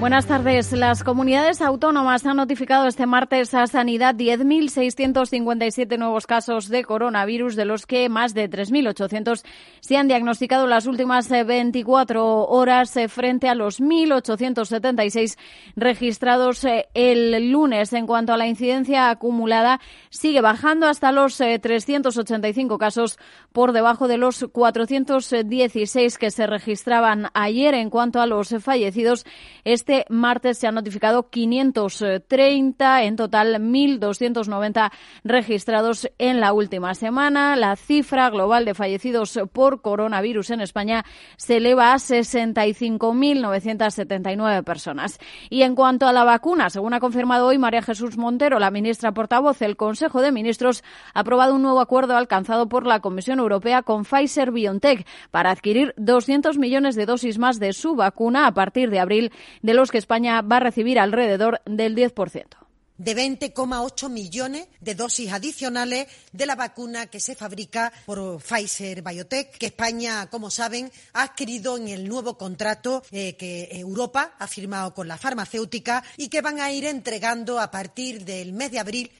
Buenas tardes. Las comunidades autónomas han notificado este martes a Sanidad 10.657 nuevos casos de coronavirus, de los que más de 3.800 se han diagnosticado las últimas 24 eh, horas eh, frente a los 1.876 registrados eh, el lunes. En cuanto a la incidencia acumulada, sigue bajando hasta los 385 casos por debajo de los 416 que se registraban ayer. En cuanto a los fallecidos, este martes se han notificado 530, en total 1.290 registrados en la última semana. La cifra global de fallecidos por coronavirus en España se eleva a 65.979 personas. Y en cuanto a la vacuna, según ha confirmado hoy María Jesús Montero, la ministra portavoz, el Consejo de Ministros ha aprobado un nuevo acuerdo alcanzado por la Comisión Europea con Pfizer BioNTech para adquirir 200 millones de dosis más de su vacuna a partir de abril de los que España va a recibir alrededor del 10% de 20,8 millones de dosis adicionales de la vacuna que se fabrica por Pfizer Biotech, que España, como saben, ha adquirido en el nuevo contrato eh, que Europa ha firmado con la farmacéutica y que van a ir entregando a partir del mes de abril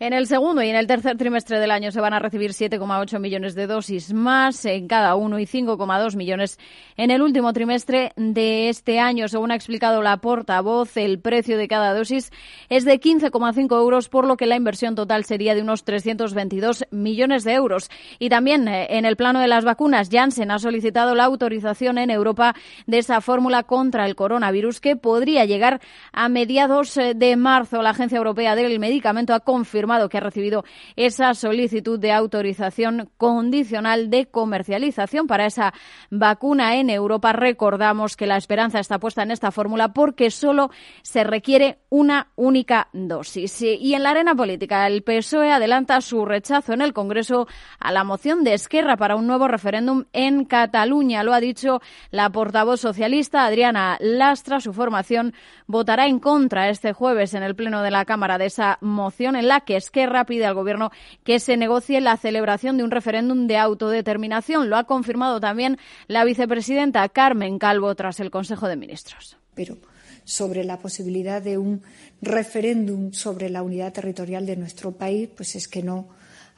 en el segundo y en el tercer trimestre del año se van a recibir 7,8 millones de dosis más en cada uno y 5,2 millones en el último trimestre de este año. Según ha explicado la portavoz, el precio de cada dosis es de 15,5 euros, por lo que la inversión total sería de unos 322 millones de euros. Y también eh, en el plano de las vacunas, Janssen ha solicitado la autorización en Europa de esa fórmula contra el coronavirus que podría llegar a mediados eh, de marzo. La Agencia Europea del Medicamento ha confirmado que ha recibido esa solicitud de autorización condicional de comercialización para esa vacuna en Europa. Recordamos que la esperanza está puesta en esta fórmula porque solo se requiere una única dosis. Y en la arena política, el PSOE adelanta su rechazo en el Congreso a la moción de Esquerra para un nuevo referéndum en Cataluña. Lo ha dicho la portavoz socialista Adriana Lastra. Su formación votará en contra este jueves en el Pleno de la Cámara de esa moción en la que Esquerra pide al Gobierno que se negocie la celebración de un referéndum de autodeterminación. Lo ha confirmado también la vicepresidenta Carmen Calvo tras el Consejo de Ministros. Pero sobre la posibilidad de un referéndum sobre la unidad territorial de nuestro país, pues es que no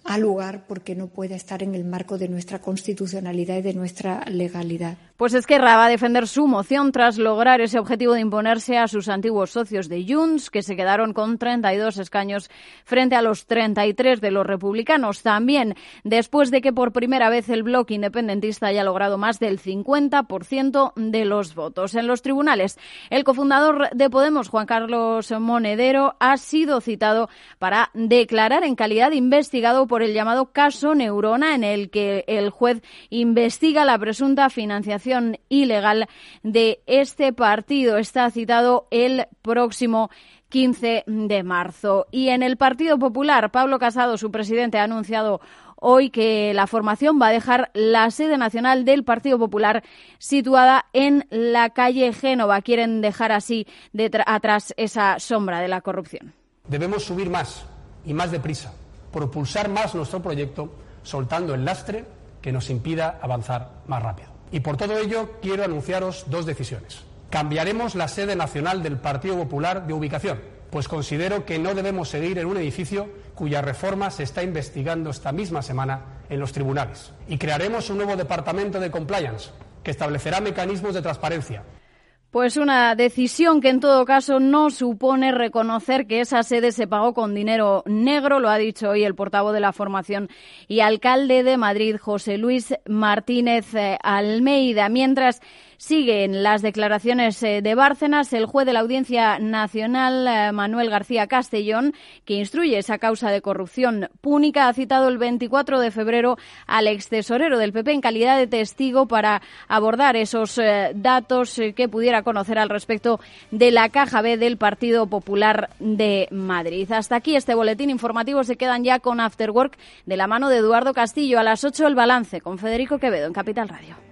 ha lugar porque no puede estar en el marco de nuestra constitucionalidad y de nuestra legalidad. Pues Esquerra va a defender su moción tras lograr ese objetivo de imponerse a sus antiguos socios de Junts, que se quedaron con 32 escaños frente a los 33 de los republicanos. También después de que por primera vez el bloque independentista haya logrado más del 50% de los votos. En los tribunales, el cofundador de Podemos, Juan Carlos Monedero, ha sido citado para declarar en calidad de investigado por el llamado caso Neurona, en el que el juez investiga la presunta financiación ilegal de este partido. Está citado el próximo 15 de marzo. Y en el Partido Popular, Pablo Casado, su presidente, ha anunciado hoy que la formación va a dejar la sede nacional del Partido Popular situada en la calle Génova. Quieren dejar así atrás esa sombra de la corrupción. Debemos subir más y más deprisa, propulsar más nuestro proyecto, soltando el lastre que nos impida avanzar más rápido. Y por todo ello quiero anunciaros dos decisiones. Cambiaremos la sede nacional del Partido Popular de ubicación, pues considero que no debemos seguir en un edificio cuya reforma se está investigando esta misma semana en los tribunales. Y crearemos un nuevo departamento de compliance que establecerá mecanismos de transparencia pues una decisión que en todo caso no supone reconocer que esa sede se pagó con dinero negro, lo ha dicho hoy el portavoz de la formación y alcalde de Madrid, José Luis Martínez eh, Almeida. Mientras Siguen las declaraciones eh, de Bárcenas. El juez de la Audiencia Nacional, eh, Manuel García Castellón, que instruye esa causa de corrupción púnica, ha citado el 24 de febrero al ex tesorero del PP en calidad de testigo para abordar esos eh, datos que pudiera conocer al respecto de la caja B del Partido Popular de Madrid. Hasta aquí este boletín informativo. Se quedan ya con After Work de la mano de Eduardo Castillo. A las 8 el balance con Federico Quevedo en Capital Radio.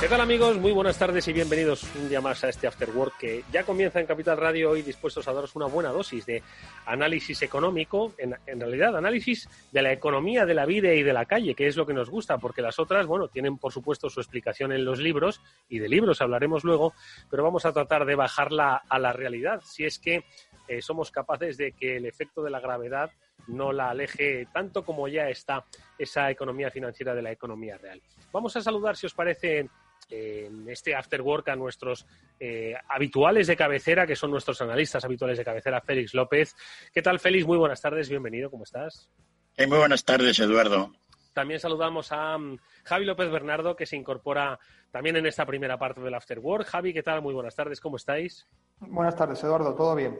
¿Qué tal amigos? Muy buenas tardes y bienvenidos un día más a este After Work que ya comienza en Capital Radio hoy dispuestos a daros una buena dosis de análisis económico, en, en, realidad análisis de la economía de la vida y de la calle, que es lo que nos gusta, porque las otras, bueno, tienen por supuesto su explicación en los libros y de libros hablaremos luego, pero vamos a tratar de bajarla a la realidad, si es que eh, somos capaces de que el efecto de la gravedad no la aleje tanto como ya está esa economía financiera de la economía real. Vamos a saludar, si os parece, en este after work a nuestros eh, habituales de cabecera, que son nuestros analistas habituales de cabecera, Félix López. ¿Qué tal, Félix? Muy buenas tardes, bienvenido, ¿cómo estás? Eh, muy buenas tardes, Eduardo. También saludamos a um, Javi López Bernardo, que se incorpora también en esta primera parte del After Work. Javi, ¿qué tal? Muy buenas tardes, ¿cómo estáis? Buenas tardes, Eduardo, ¿todo bien?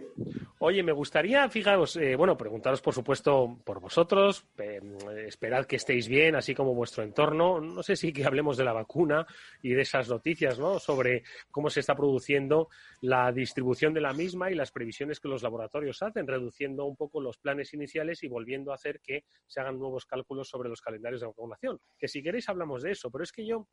Oye, me gustaría, fijaros, eh, bueno, preguntaros por supuesto por vosotros, eh, esperad que estéis bien, así como vuestro entorno. No sé si que hablemos de la vacuna y de esas noticias, ¿no? Sobre cómo se está produciendo la distribución de la misma y las previsiones que los laboratorios hacen, reduciendo un poco los planes iniciales y volviendo a hacer que se hagan nuevos cálculos sobre los calendarios de vacunación. Que si queréis hablamos de eso, pero es que yo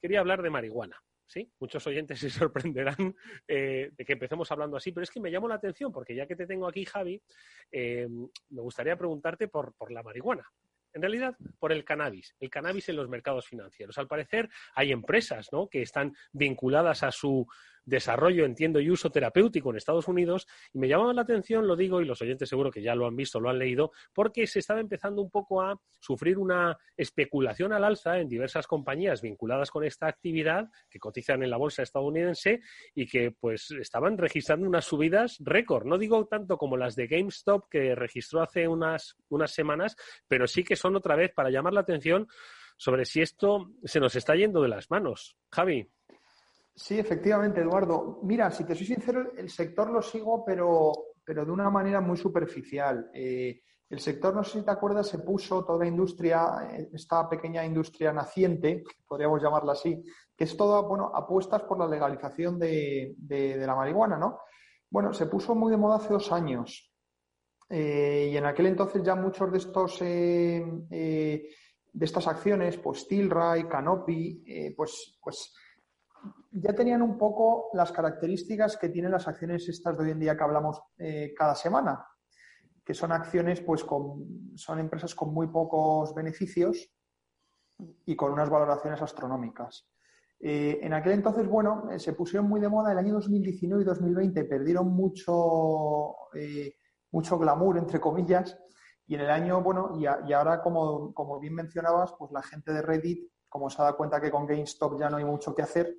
quería hablar de marihuana. Sí, muchos oyentes se sorprenderán eh, de que empecemos hablando así, pero es que me llamó la atención porque ya que te tengo aquí, Javi, eh, me gustaría preguntarte por, por la marihuana. En realidad, por el cannabis, el cannabis en los mercados financieros. Al parecer, hay empresas ¿no? que están vinculadas a su desarrollo, entiendo, y uso terapéutico en Estados Unidos. Y me llamaba la atención, lo digo, y los oyentes seguro que ya lo han visto, lo han leído, porque se estaba empezando un poco a sufrir una especulación al alza en diversas compañías vinculadas con esta actividad que cotizan en la bolsa estadounidense y que pues estaban registrando unas subidas récord. No digo tanto como las de GameStop que registró hace unas, unas semanas, pero sí que son otra vez para llamar la atención sobre si esto se nos está yendo de las manos. Javi. Sí, efectivamente, Eduardo. Mira, si te soy sincero, el sector lo sigo, pero, pero de una manera muy superficial. Eh, el sector, no sé si te acuerdas, se puso toda la industria, esta pequeña industria naciente, podríamos llamarla así, que es toda, bueno, apuestas por la legalización de, la marihuana, ¿no? Bueno, se puso muy de moda hace dos años. Eh, y en aquel entonces ya muchos de estos eh, eh, de estas acciones, pues Tilray, Canopy, eh, pues, pues ya tenían un poco las características que tienen las acciones estas de hoy en día que hablamos eh, cada semana, que son acciones, pues con, son empresas con muy pocos beneficios y con unas valoraciones astronómicas. Eh, en aquel entonces, bueno, eh, se pusieron muy de moda el año 2019 y 2020, perdieron mucho, eh, mucho glamour, entre comillas, y en el año, bueno, y, ahora, como, como bien mencionabas, pues la gente de Reddit, como se ha dado cuenta que con GameStop ya no hay mucho que hacer,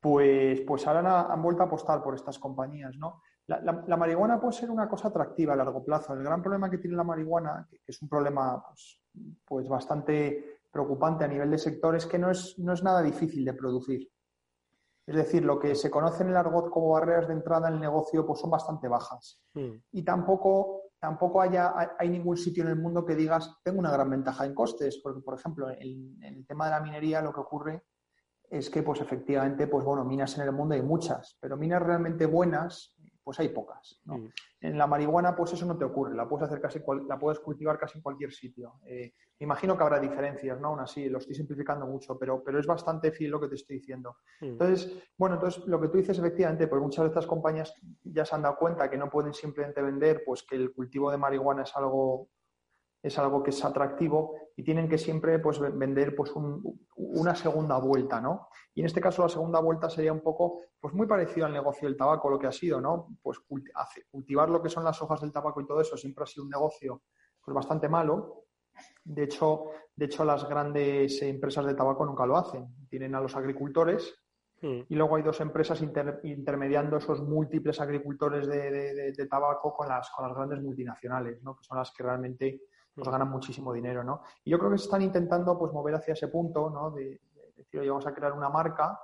pues, pues ahora han, han vuelto a apostar por estas compañías, ¿no? La, la, la, marihuana puede ser una cosa atractiva a largo plazo. El gran problema que tiene la marihuana, que, que es un problema pues, pues, bastante preocupante a nivel de sector, es que no es, no es nada difícil de producir. Es decir, lo que se conoce en el argot como barreras de entrada en el negocio pues son bastante bajas. Mm. Y tampoco, tampoco haya, hay- ningún sitio en el mundo que digas, tengo una gran ventaja en costes, porque, por ejemplo, en, en el tema de la minería lo que ocurre es que, pues efectivamente, pues bueno, minas en el mundo hay muchas, pero minas realmente buenas, pues hay pocas. ¿no? Mm. En la marihuana, pues eso no te ocurre, la puedes hacer casi, cual- la puedes cultivar casi en cualquier sitio. Eh, me imagino que habrá diferencias, ¿no? Aún así, lo estoy simplificando mucho, pero, pero es bastante fiel lo que te estoy diciendo. Mm. Entonces, bueno, entonces lo que tú dices efectivamente, pues muchas de estas compañías ya se han dado cuenta que no pueden simplemente vender, pues que el cultivo de marihuana es algo es algo que es atractivo y tienen que siempre pues ve- vender pues un- una segunda vuelta, ¿no? Y en este caso la segunda vuelta sería un poco pues muy parecido al negocio del tabaco, lo que ha sido, ¿no? Pues cultivar lo que son las hojas del tabaco y todo eso siempre ha sido un negocio pues bastante malo. De hecho, de hecho las grandes empresas de tabaco nunca lo hacen. Tienen a los agricultores Mm. y luego hay dos empresas inter- intermediando esos múltiples agricultores de, de- de- de tabaco con las, con las grandes multinacionales, ¿no? que son las que realmente pues, ganan muchísimo dinero. ¿no? Y yo creo que se están intentando pues, mover hacia ese punto ¿no? de, de decir, oye, vamos a crear una marca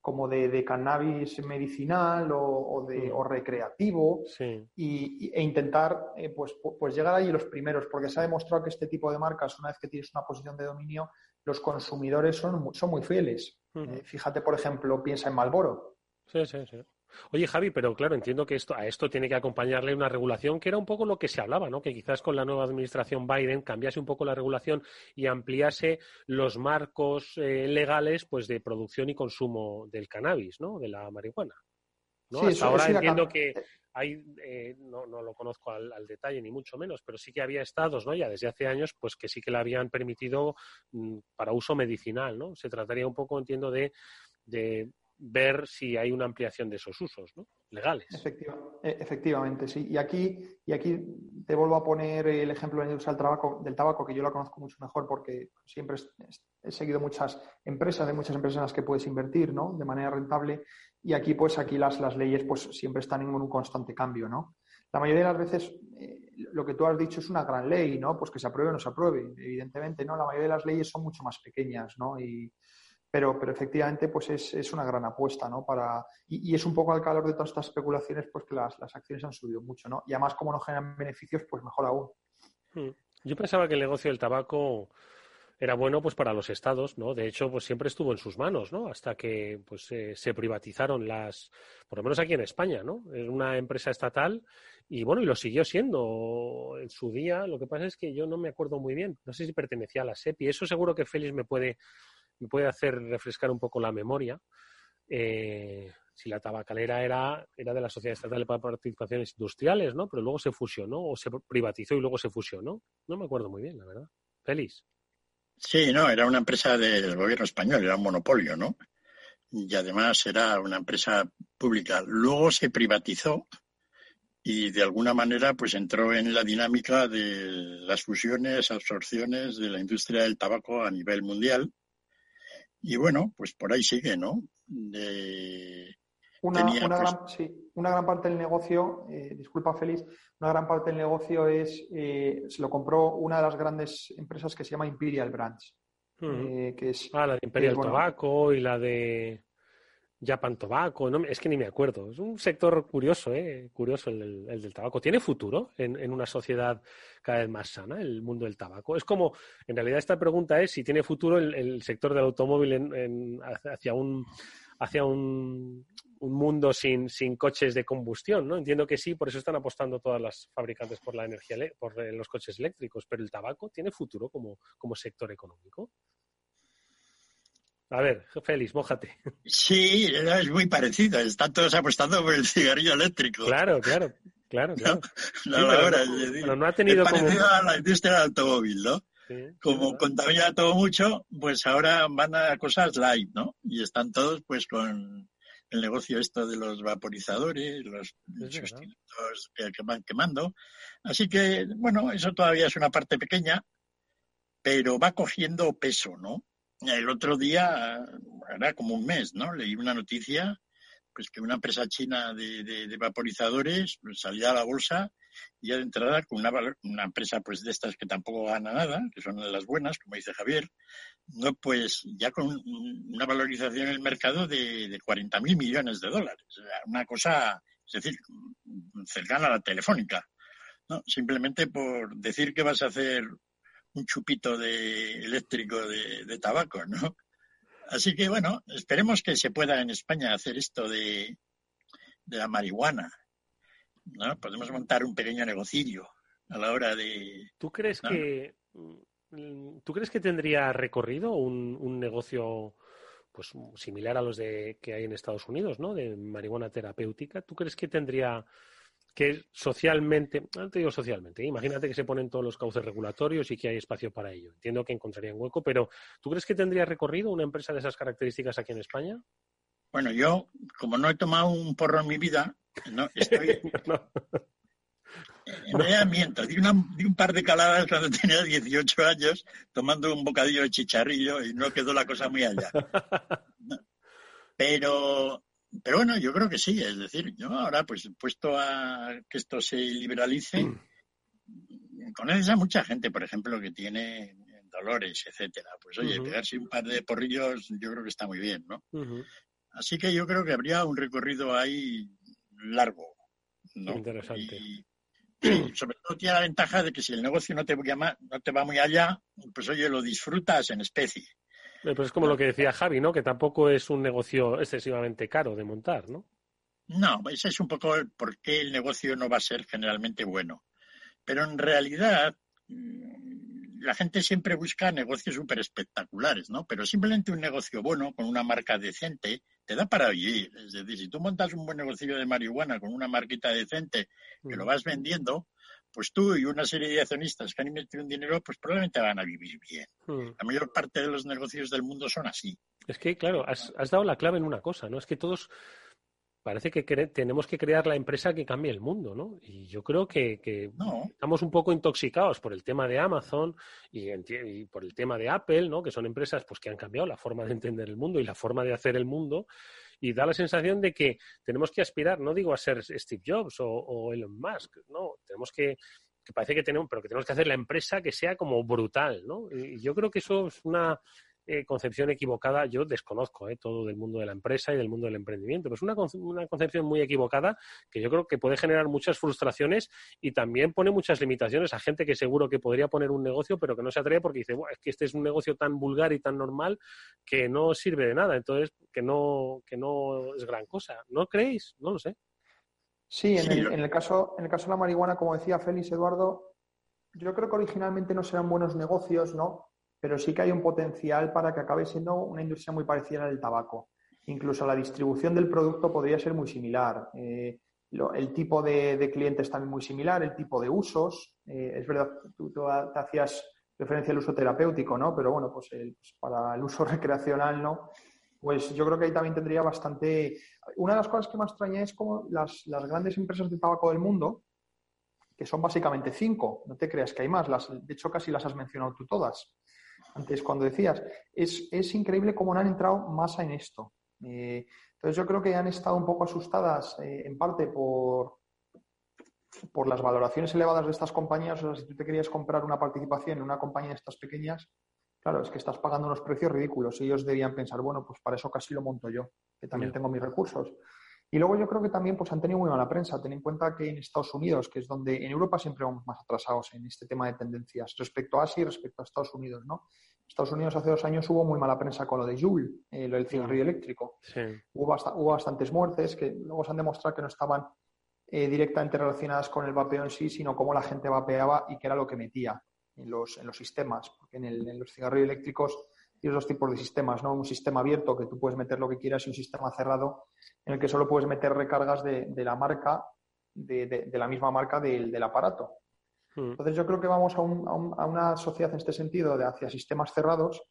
como de, de cannabis medicinal o, o de, o recreativo Sí. y, e intentar eh, pues, pu- pues llegar ahí los primeros, porque se ha demostrado que este tipo de marcas, una vez que tienes una posición de dominio, los consumidores son, son muy fieles. Ujú. Eh, fíjate, por ejemplo, piensa en Malboro. Sí, sí, sí. Oye, Javi, pero claro, entiendo que esto, a esto tiene que acompañarle una regulación que era un poco lo que se hablaba, ¿no? Que quizás con la nueva administración Biden cambiase un poco la regulación y ampliase los marcos eh, legales pues de producción y consumo del cannabis, ¿no? De la marihuana. ¿no? Sí, Hasta ahora entiendo que hay, eh, no, no lo conozco al, al detalle ni mucho menos, pero sí que había estados, ¿no? Ya desde hace años, pues que sí que la habían permitido mm, para uso medicinal, ¿no? Se trataría un poco, entiendo, de, de ver si hay una ampliación de esos usos, ¿no? Legales. Efectiva- e- efectivamente, sí. Y aquí, y aquí te vuelvo a poner el ejemplo de del tabaco, del tabaco, que yo la conozco mucho mejor porque siempre he seguido muchas empresas, hay muchas empresas en las que puedes invertir, ¿no? De manera rentable. Y aquí, pues, aquí las, las leyes, pues, siempre están en un constante cambio, ¿no? La mayoría de las veces, eh, lo que tú has dicho es una gran ley, ¿no? Pues que se apruebe o no se apruebe. Evidentemente, ¿no? La mayoría de las leyes son mucho más pequeñas, ¿no? Y, pero, pero efectivamente, pues es, es una gran apuesta, ¿no? Para, y, es un poco al calor de todas estas especulaciones, pues que las, las acciones han subido mucho, ¿no? Y además, como no generan beneficios, pues mejor aún. Mm. Yo pensaba que el negocio del tabaco era bueno pues para los estados, ¿no? De hecho, pues siempre estuvo en sus manos, ¿no? Hasta que pues eh, se privatizaron las, por lo menos aquí en España, ¿no? Era una empresa estatal y bueno, y lo siguió siendo en su día. Lo que pasa es que yo no me acuerdo muy bien. No sé si pertenecía a la SEPI. Eso seguro que Félix me puede, me puede hacer refrescar un poco la memoria. Eh, si la tabacalera era, era de la Sociedad Estatal para Participaciones Industriales, ¿no? Pero luego se fusionó o se privatizó y luego se fusionó. No me acuerdo muy bien, la verdad. Félix. Sí, no, era una empresa del gobierno español, era un monopolio, ¿no? Y además era una empresa pública. Luego se privatizó y de alguna manera pues entró en la dinámica de las fusiones, absorciones de la industria del tabaco a nivel mundial. Y bueno, pues por ahí sigue, ¿no? De- Una, tenía, una pues, gran, sí, una gran parte del negocio, eh, disculpa Félix, una gran parte del negocio es, eh, se lo compró una de las grandes empresas que se llama Imperial Brands, eh, que es... Ah, la de Imperial es, bueno, Tobacco y la de Japan Tobacco. No, es que ni me acuerdo. Es un sector curioso, ¿eh? Curioso el, del- el del tabaco. ¿Tiene futuro en, una sociedad cada vez más sana, el mundo del tabaco? Es como, en realidad esta pregunta es si tiene futuro el, sector del automóvil hacia un hacia un, un mundo sin, sin coches de combustión, ¿no? Entiendo que sí, por eso están apostando todas las fabricantes por la energía, por eh, los coches eléctricos, pero el tabaco tiene futuro como, como sector económico. A ver, Félix, mójate. Sí, es muy parecido. Están todos apostando por el cigarrillo eléctrico. Claro, claro, claro, claro. No, Sí, pero ahora, no- es decir, pero no ha tenido es como- parecido a la industria del automóvil, ¿no? Sí, Como contamina todo mucho, pues ahora van a cosas light, ¿no? Y están todos pues con el negocio esto de los vaporizadores, los sustitutos que van quemando. Así que, bueno, eso todavía es una parte pequeña, pero va cogiendo peso, ¿no? El otro día, era como un mes, ¿no? Leí una noticia pues que una empresa china de, de- de vaporizadores salía a la bolsa y ya de entrada con una, una empresa pues de estas que tampoco gana nada, que son las buenas, como dice Javier, no pues ya con un- una valorización en el mercado de, de 40.000 millones de dólares. Una cosa, es decir, cercana a la telefónica. ¿no? Simplemente por decir que vas a hacer un chupito de eléctrico de, de tabaco, ¿no? Así que bueno, esperemos que se pueda en España hacer esto de, de la marihuana. ¿no? Podemos montar un pequeño negocillo a la hora de... ¿Tú crees ¿no? que mm, tú crees que tendría recorrido un, un negocio pues similar a los de que hay en Estados Unidos, ¿no? De marihuana terapéutica. ¿Tú crees que tendría que socialmente, no te digo socialmente, ¿eh? imagínate que se ponen todos los cauces regulatorios y que hay espacio para ello. Entiendo que encontrarían hueco, pero ¿tú crees que tendría recorrido una empresa de esas características aquí en España? Bueno, yo, como no he tomado un porro en mi vida, no, estoy... En realidad miento, di, una- di un par de caladas cuando tenía 18 años tomando un bocadillo de chicharrillo y no quedó la cosa muy allá. No. Pero, pero bueno, yo creo que sí, es decir, yo ahora pues puesto a que esto se liberalice, conoces a mucha gente, por ejemplo, que tiene dolores, etcétera. Pues oye, pegarse un par de porrillos yo creo que está muy bien, ¿no? Así que yo creo que habría un recorrido ahí largo. ¿no? Interesante. Y, y sobre todo tiene la ventaja de que si el negocio no te, va ma- no te va muy allá, pues oye, lo disfrutas en especie. Pues es como lo que decía Javi, ¿no? Que tampoco es un negocio excesivamente caro de montar, ¿no? No, ese es un poco el por qué el negocio no va a ser generalmente bueno. Pero en realidad mm, la gente siempre busca negocios súper espectaculares, ¿no? Pero simplemente un negocio bueno, con una marca decente, te da para vivir. Es decir, si tú montas un buen negocio de marihuana con una marquita decente que lo vas vendiendo, pues tú y una serie de accionistas que han invertido un dinero, pues probablemente van a vivir bien. Mm. La mayor parte de los negocios del mundo son así. Es que, claro, has, has dado la clave en una cosa, ¿no? Es que todos parece que tenemos que crear la empresa que cambie el mundo, ¿no? Y yo creo que, que estamos un poco intoxicados por el tema de Amazon y, y por el tema de Apple, ¿no? Que son empresas pues, que han cambiado la forma de entender el mundo y la forma de hacer el mundo. Y da la sensación de que tenemos que aspirar, no digo a ser Steve Jobs o, Elon Musk, no, tenemos que, que parece que tenemos, pero que tenemos que hacer la empresa que sea como brutal, ¿no? Y yo creo que eso es una eh, concepción equivocada. Yo desconozco eh, todo del mundo de la empresa y del mundo del emprendimiento, pero es una, una concepción muy equivocada que yo creo que puede generar muchas frustraciones y también pone muchas limitaciones a gente que seguro que podría poner un negocio, pero que no se atreve porque dice, "Buah, es que este es un negocio tan vulgar y tan normal que no sirve de nada, entonces que no, que no es gran cosa. ¿No creéis? No lo sé. Sí, en el, en el caso, en el caso de la marihuana, como decía Félix Eduardo, yo creo que originalmente no serán buenos negocios, ¿no? Pero sí que hay un potencial para que acabe siendo una industria muy parecida al tabaco. Incluso la distribución del producto podría ser muy similar. Eh, el tipo de, de clientes también muy similar, el tipo de usos. Eh, es verdad, tú, te hacías referencia al uso terapéutico, ¿no? Pero bueno, pues, pues para el uso recreacional, ¿no? Pues yo creo que ahí también tendría bastante. Una de las cosas que me extraña es como las, las grandes empresas de tabaco del mundo, que son básicamente cinco, no te creas que hay más, las, de hecho casi las has mencionado tú todas, antes cuando decías, es, es increíble cómo no han entrado más en esto. Eh, entonces yo creo que han estado un poco asustadas eh, en parte por, por las valoraciones elevadas de estas compañías, o sea, si tú te querías comprar una participación en una compañía de estas pequeñas, claro, es que estás pagando unos precios ridículos y ellos debían pensar, bueno, pues para eso casi lo monto yo, que también tengo mis recursos. Y luego yo creo que también pues, han tenido muy mala prensa. Ten en cuenta que en Estados Unidos, que es donde en Europa siempre vamos más atrasados en este tema de tendencias respecto a Asia y respecto a Estados Unidos, ¿no? Estados Unidos hace dos años hubo muy mala prensa con lo de Juul, eh, lo del cigarrillo eléctrico. Sí. Hubo, hubo bastantes muertes que luego se han demostrado que no estaban eh, directamente relacionadas con el vapeo en sí, sino cómo la gente vapeaba y qué era lo que metía en los, en los sistemas. Porque en, el- en los cigarrillos eléctricos tienes dos tipos de sistemas, ¿no? Un sistema abierto que tú puedes meter lo que quieras y un sistema cerrado en el que solo puedes meter recargas de, de la marca, de, de- de la misma marca del, del aparato. Entonces yo creo que vamos a, un- a un- a una sociedad en este sentido de hacia sistemas cerrados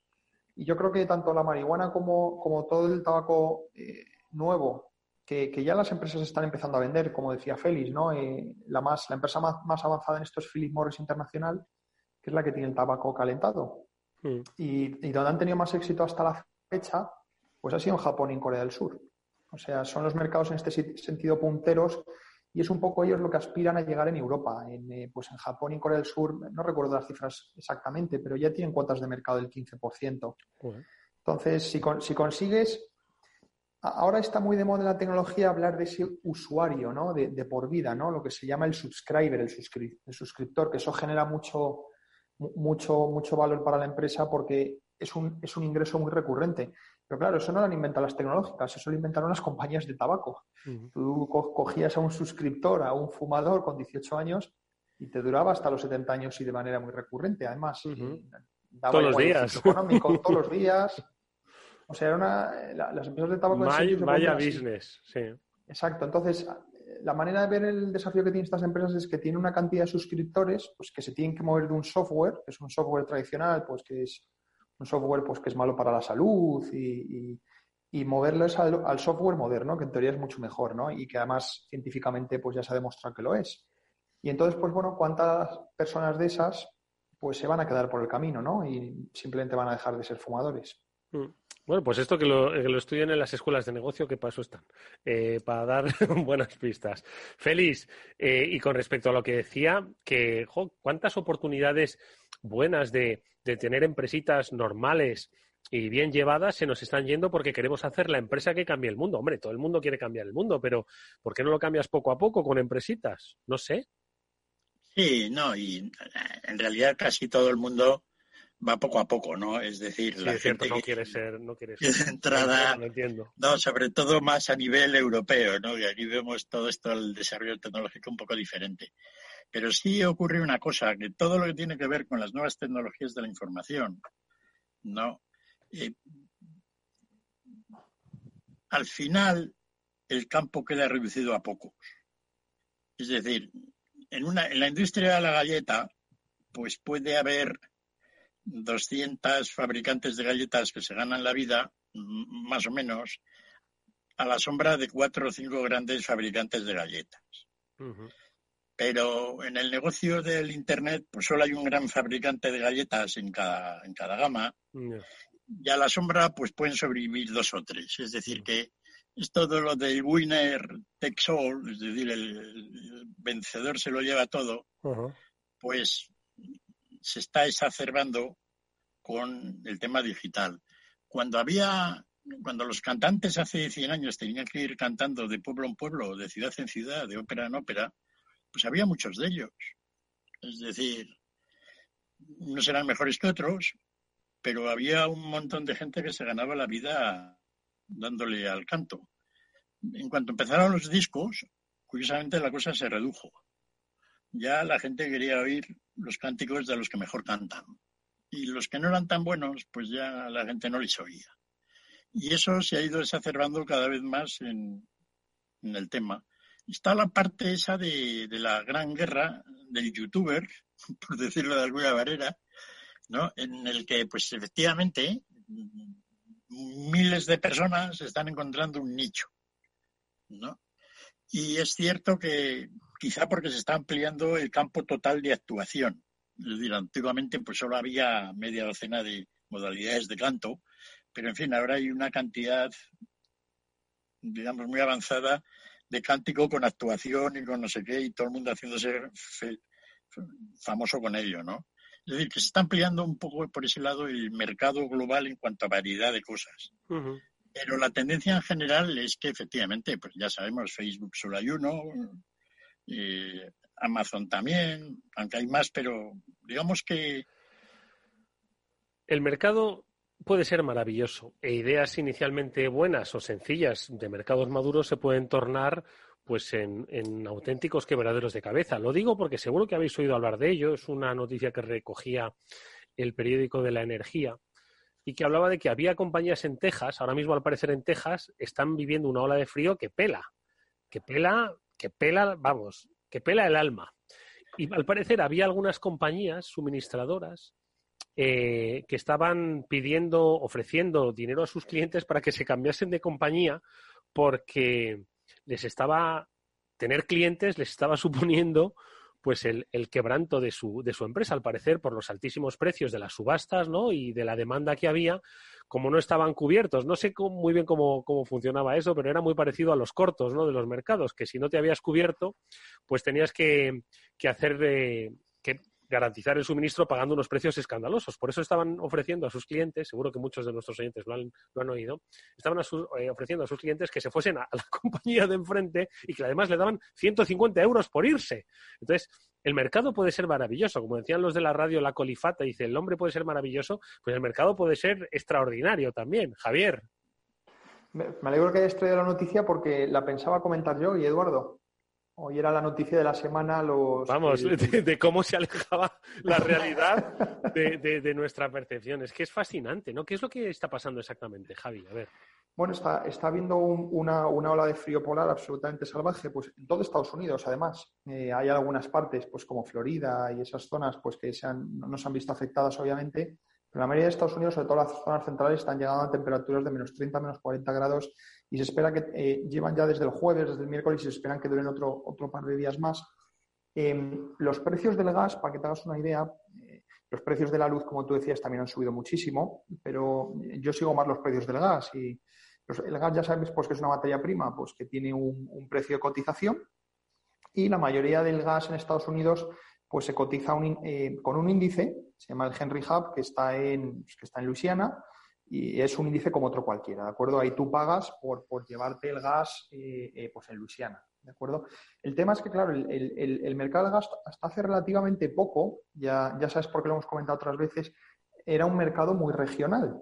y yo creo que tanto la marihuana como, como todo el tabaco eh, nuevo, que, que ya las empresas están empezando a vender, como decía Félix, ¿no? Eh, la, más, la empresa más, más avanzada en esto es Philip Morris Internacional, que es la que tiene el tabaco calentado. Mm. Y, y donde han tenido más éxito hasta la fecha, pues ha sido en Japón y en Corea del Sur. O sea, son los mercados en este sentido punteros y es un poco ellos lo que aspiran a llegar en Europa. En, eh, pues en Japón y en Corea del Sur, no recuerdo las cifras exactamente, pero ya tienen cuotas de mercado del 15%. Entonces, si, si consigues Ahora está muy de moda en la tecnología hablar de ese usuario, ¿no? De, por vida, ¿no? Lo que se llama el subscriber, el, suscriptor, que eso genera mucho, mucho, mucho valor para la empresa porque es un, es un ingreso muy recurrente. Pero claro, eso no lo han inventado las tecnológicas, eso lo inventaron las compañías de tabaco. Tú cogías a un suscriptor, a un fumador con 18 años y te duraba hasta los 70 años y de manera muy recurrente. Además, todos los días. Económico, todos los días. O sea, era una, las empresas de tabaco... Vaya, business, sí. Exacto. Entonces, la manera de ver el desafío que tienen estas empresas es que tienen una cantidad de suscriptores pues, que se tienen que mover de un software, que es un software tradicional, pues que es un software pues, que es malo para la salud y, y, moverlos al, software moderno, que en teoría es mucho mejor, ¿no? Y que además científicamente pues, ya se ha demostrado que lo es. Y entonces, pues bueno, ¿cuántas personas de esas pues se van a quedar por el camino, ¿no? Y simplemente van a dejar de ser fumadores. Mm. Bueno, pues esto que lo, que estudien en las escuelas de negocio, ¿qué paso están? Eh, para dar buenas pistas. Félix, eh, y con respecto a lo que decía, que cuántas oportunidades buenas de, tener empresitas normales y bien llevadas se nos están yendo porque queremos hacer la empresa que cambie el mundo. Hombre, todo el mundo quiere cambiar el mundo, pero ¿por qué no lo cambias poco a poco con empresitas? No sé. Sí, no, y en realidad casi todo el mundo va poco a poco, ¿no? Es decir, la gente no quiere ser, no quiere ser. entrada, no, entiendo. no, sobre todo más a nivel europeo, ¿no? Y aquí vemos todo esto, el desarrollo tecnológico un poco diferente. Pero sí ocurre una cosa, que todo lo que tiene que ver con las nuevas tecnologías de la información, ¿no? Eh, al final, el campo queda reducido a pocos. Es decir, en, una, en la industria de la galleta, pues puede haber 200 fabricantes de galletas que se ganan la vida, más o menos, a la sombra de cuatro o cinco grandes fabricantes de galletas. Pero en el negocio del Internet, pues solo hay un gran fabricante de galletas en cada, en cada gama. Y a la sombra, pues pueden sobrevivir dos o tres. Es decir, que es todo lo del winner takes all, es decir, el, vencedor se lo lleva todo. Pues se está exacerbando con el tema digital. Cuando había, cuando los cantantes hace 100 años tenían que ir cantando de pueblo en pueblo, de ciudad en ciudad, de ópera en ópera, pues había muchos de ellos. Es decir, unos eran mejores que otros, pero había un montón de gente que se ganaba la vida dándole al canto. En cuanto empezaron los discos, curiosamente la cosa se redujo ya la gente quería oír los cánticos de los que mejor cantan. Y los que no eran tan buenos, pues ya la gente no les oía. Y eso se ha ido exacerbando cada vez más en, el tema. Está la parte esa de, la gran guerra del youtuber, por decirlo de alguna manera, ¿no? En el que, pues efectivamente, miles de personas están encontrando un nicho, ¿no? Y es cierto que quizá porque se está ampliando el campo total de actuación. Es decir, antiguamente pues solo había media docena de modalidades de canto, pero en fin, ahora hay una cantidad, digamos, muy avanzada de cántico con actuación y con no sé qué, y todo el mundo haciéndose famoso con ello, ¿no? Es decir, que se está ampliando un poco por ese lado el mercado global en cuanto a variedad de cosas. Pero la tendencia en general es que efectivamente, pues ya sabemos, Facebook solo hay uno, eh, Amazon también, aunque hay más, pero digamos que... El mercado puede ser maravilloso e ideas inicialmente buenas o sencillas de mercados maduros se pueden tornar pues en, en, auténticos quebraderos de cabeza. Lo digo porque seguro que habéis oído hablar de ello. Es una noticia que recogía el periódico de la energía y que hablaba de que había compañías en Texas, ahora mismo al parecer en Texas, están viviendo una ola de frío que pela, que pela, que pela, vamos, que pela el alma. Y al parecer había algunas compañías suministradoras eh, que estaban pidiendo, ofreciendo dinero a sus clientes para que se cambiasen de compañía porque les estaba, tener clientes les estaba suponiendo pues el, el, quebranto de su, de su empresa, al parecer, por los altísimos precios de las subastas ¿no? y de la demanda que había, como no estaban cubiertos. No sé muy bien cómo, cómo, funcionaba eso, pero era muy parecido a los cortos ¿no? de los mercados, que si no te habías cubierto, pues tenías que, que hacer, eh, garantizar el suministro pagando unos precios escandalosos. Por eso estaban ofreciendo a sus clientes, seguro que muchos de nuestros oyentes lo han, lo han oído, estaban eh, ofreciendo a sus clientes que se fuesen a, la compañía de enfrente y que además le daban 150 euros por irse. Entonces, el mercado puede ser maravilloso. Como decían los de la radio La Colifata, dice, el hombre puede ser maravilloso, pues el mercado puede ser extraordinario también. Javier. Me, me alegro que hayas traído la noticia porque la pensaba comentar yo y Eduardo. Hoy era la noticia de la semana los... Vamos, de, de, cómo se alejaba la realidad de, de, de, nuestra percepción. Es que es fascinante, ¿no? ¿Qué es lo que está pasando exactamente, Javi? A ver. Bueno, está, está habiendo un, una, una, ola de frío polar absolutamente salvaje, pues en todo Estados Unidos, además. Eh, hay algunas partes, pues como Florida y esas zonas, pues que se han, no se han visto afectadas, obviamente, pero la mayoría de Estados Unidos, sobre todo las zonas centrales, están llegando a temperaturas de menos 30, menos 40 grados y se espera que eh, llevan ya desde el jueves, desde el miércoles, y se esperan que duren otro, otro par de días más. Eh, los precios del gas, para que te hagas una idea, eh, los precios de la luz, como tú decías, también han subido muchísimo, pero yo sigo más los precios del gas y los, el gas ya sabes pues, que es una materia prima pues, que tiene un, un, precio de cotización y la mayoría del gas en Estados Unidos pues, se cotiza un, eh, con un índice, se llama el Henry Hub, que está en, que está en Luisiana, y es un índice como otro cualquiera, ¿de acuerdo? Ahí tú pagas por, por llevarte el gas eh, eh, pues en Luisiana, ¿de acuerdo? El tema es que, claro, el, el, mercado del gas hasta hace relativamente poco, ya, ya sabes por qué lo hemos comentado otras veces, era un mercado muy regional.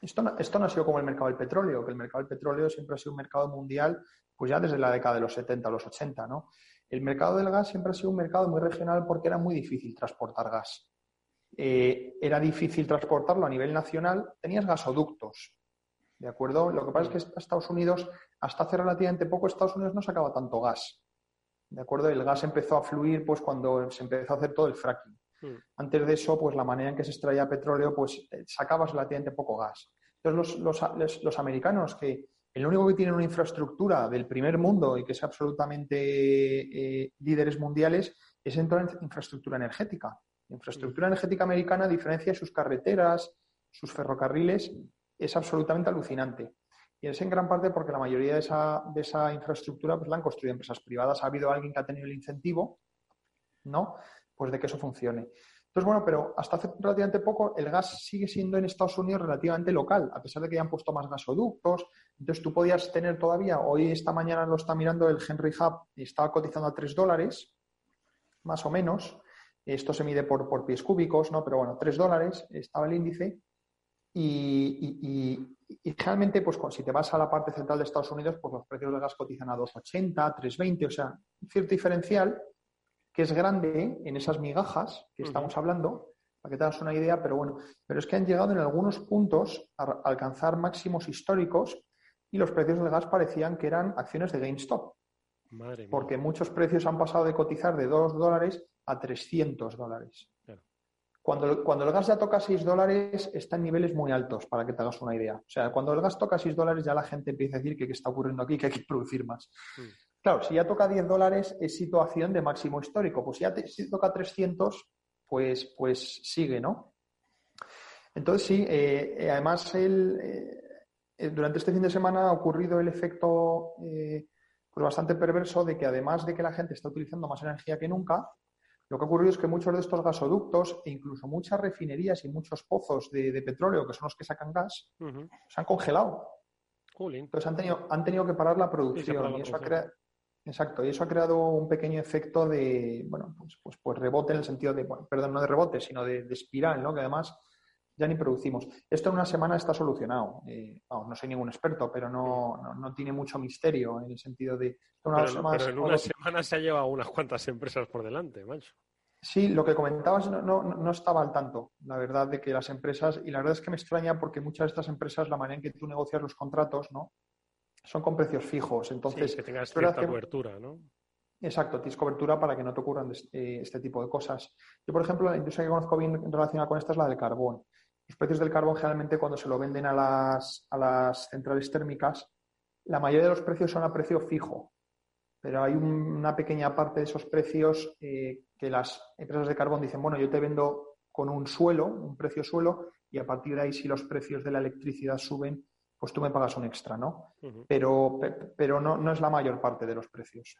Esto no, esto no ha sido como el mercado del petróleo, que el mercado del petróleo siempre ha sido un mercado mundial, pues ya desde la década de los 70 a los 80, ¿no? El mercado del gas siempre ha sido un mercado muy regional porque era muy difícil transportar gas eh, era difícil transportarlo a nivel nacional, tenías gasoductos. ¿De acuerdo? Lo que pasa es que Estados Unidos, hasta hace relativamente poco, Estados Unidos no sacaba tanto gas. ¿De acuerdo? El gas empezó a fluir pues cuando se empezó a hacer todo el fracking. Mm. Antes de eso, pues la manera en que se extraía petróleo, pues eh, sacabas relativamente poco gas. Entonces, los, los, los americanos, que el único que tienen una infraestructura del primer mundo y que es absolutamente eh, líderes mundiales, es en toda infraestructura energética. Infraestructura energética americana, a diferencia de sus carreteras, sus ferrocarriles, es absolutamente alucinante. Y es en gran parte porque la mayoría de esa, de esa infraestructura pues, la han construido empresas privadas. Ha habido alguien que ha tenido el incentivo, ¿no? Pues de que eso funcione. Entonces, bueno, pero hasta hace relativamente poco el gas sigue siendo en Estados Unidos relativamente local, a pesar de que hayan puesto más gasoductos. Entonces, tú podías tener todavía, hoy esta mañana lo está mirando el Henry Hub y estaba cotizando a 3 dólares, más o menos. Esto se mide por, por pies cúbicos, ¿no? Pero bueno, 3 dólares estaba el índice. Y, y, y, y, realmente, pues si te vas a la parte central de Estados Unidos, pues los precios del gas cotizan a 2,80, 3,20, o sea, un cierto diferencial que es grande en esas migajas que estamos hablando, para que te hagas una idea, pero bueno, pero es que han llegado en algunos puntos a alcanzar máximos históricos y los precios del gas parecían que eran acciones de GameStop. Madre porque muchos precios han pasado de cotizar de 2 dólares a 300 dólares. Claro. Cuando, cuando el gas ya toca 6 dólares, está en niveles muy altos, para que te hagas una idea. O sea, cuando el gas toca 6 dólares, ya la gente empieza a decir que qué está ocurriendo aquí, que hay que producir más. Mm. Claro, si ya toca 10 dólares, es situación de máximo histórico. Pues si ya te, si toca 300, pues, pues sigue, ¿no? Entonces, sí, eh, además, el, eh, durante este fin de semana ha ocurrido el efecto eh, pues bastante perverso de que además de que la gente está utilizando más energía que nunca, lo que ha ocurrido es que muchos de estos gasoductos e incluso muchas refinerías y muchos pozos de, de petróleo, que son los que sacan gas, uh -huh. se han congelado. Entonces han tenido, han tenido que parar la producción. y eso ha creado. Exacto, y eso ha creado un pequeño efecto de, bueno, pues, pues, pues rebote en el sentido de, bueno, perdón, no de rebote, sino de, de, espiral, ¿no? Que además ya ni producimos. Esto en una semana está solucionado. Eh, no soy ningún experto, pero no, no, no, tiene mucho misterio en el sentido de... Una pero, pero en una semana se ha llevado unas cuantas empresas por delante, macho. Sí, lo que comentabas no, no, no, estaba al tanto, la verdad, de que las empresas, y la verdad es que me extraña porque muchas de estas empresas, la manera en que tú negocias los contratos, ¿no? Son con precios fijos. Entonces, sí, que tengas cierta cobertura, ¿no? Exacto, tienes cobertura para que no te ocurran este, este, tipo de cosas. Yo, por ejemplo, la industria que conozco bien relacionada con esta es la del carbón. Los precios del carbón, generalmente, cuando se lo venden a las, a las centrales térmicas, la mayoría de los precios son a precio fijo. pero hay una pequeña parte de esos precios eh, que las empresas de carbón dicen, bueno, yo te vendo con un suelo, un precio suelo, y a partir de ahí si los precios de la electricidad suben, pues tú me pagas un extra, ¿no? Pero, pero no, no es la mayor parte de los precios.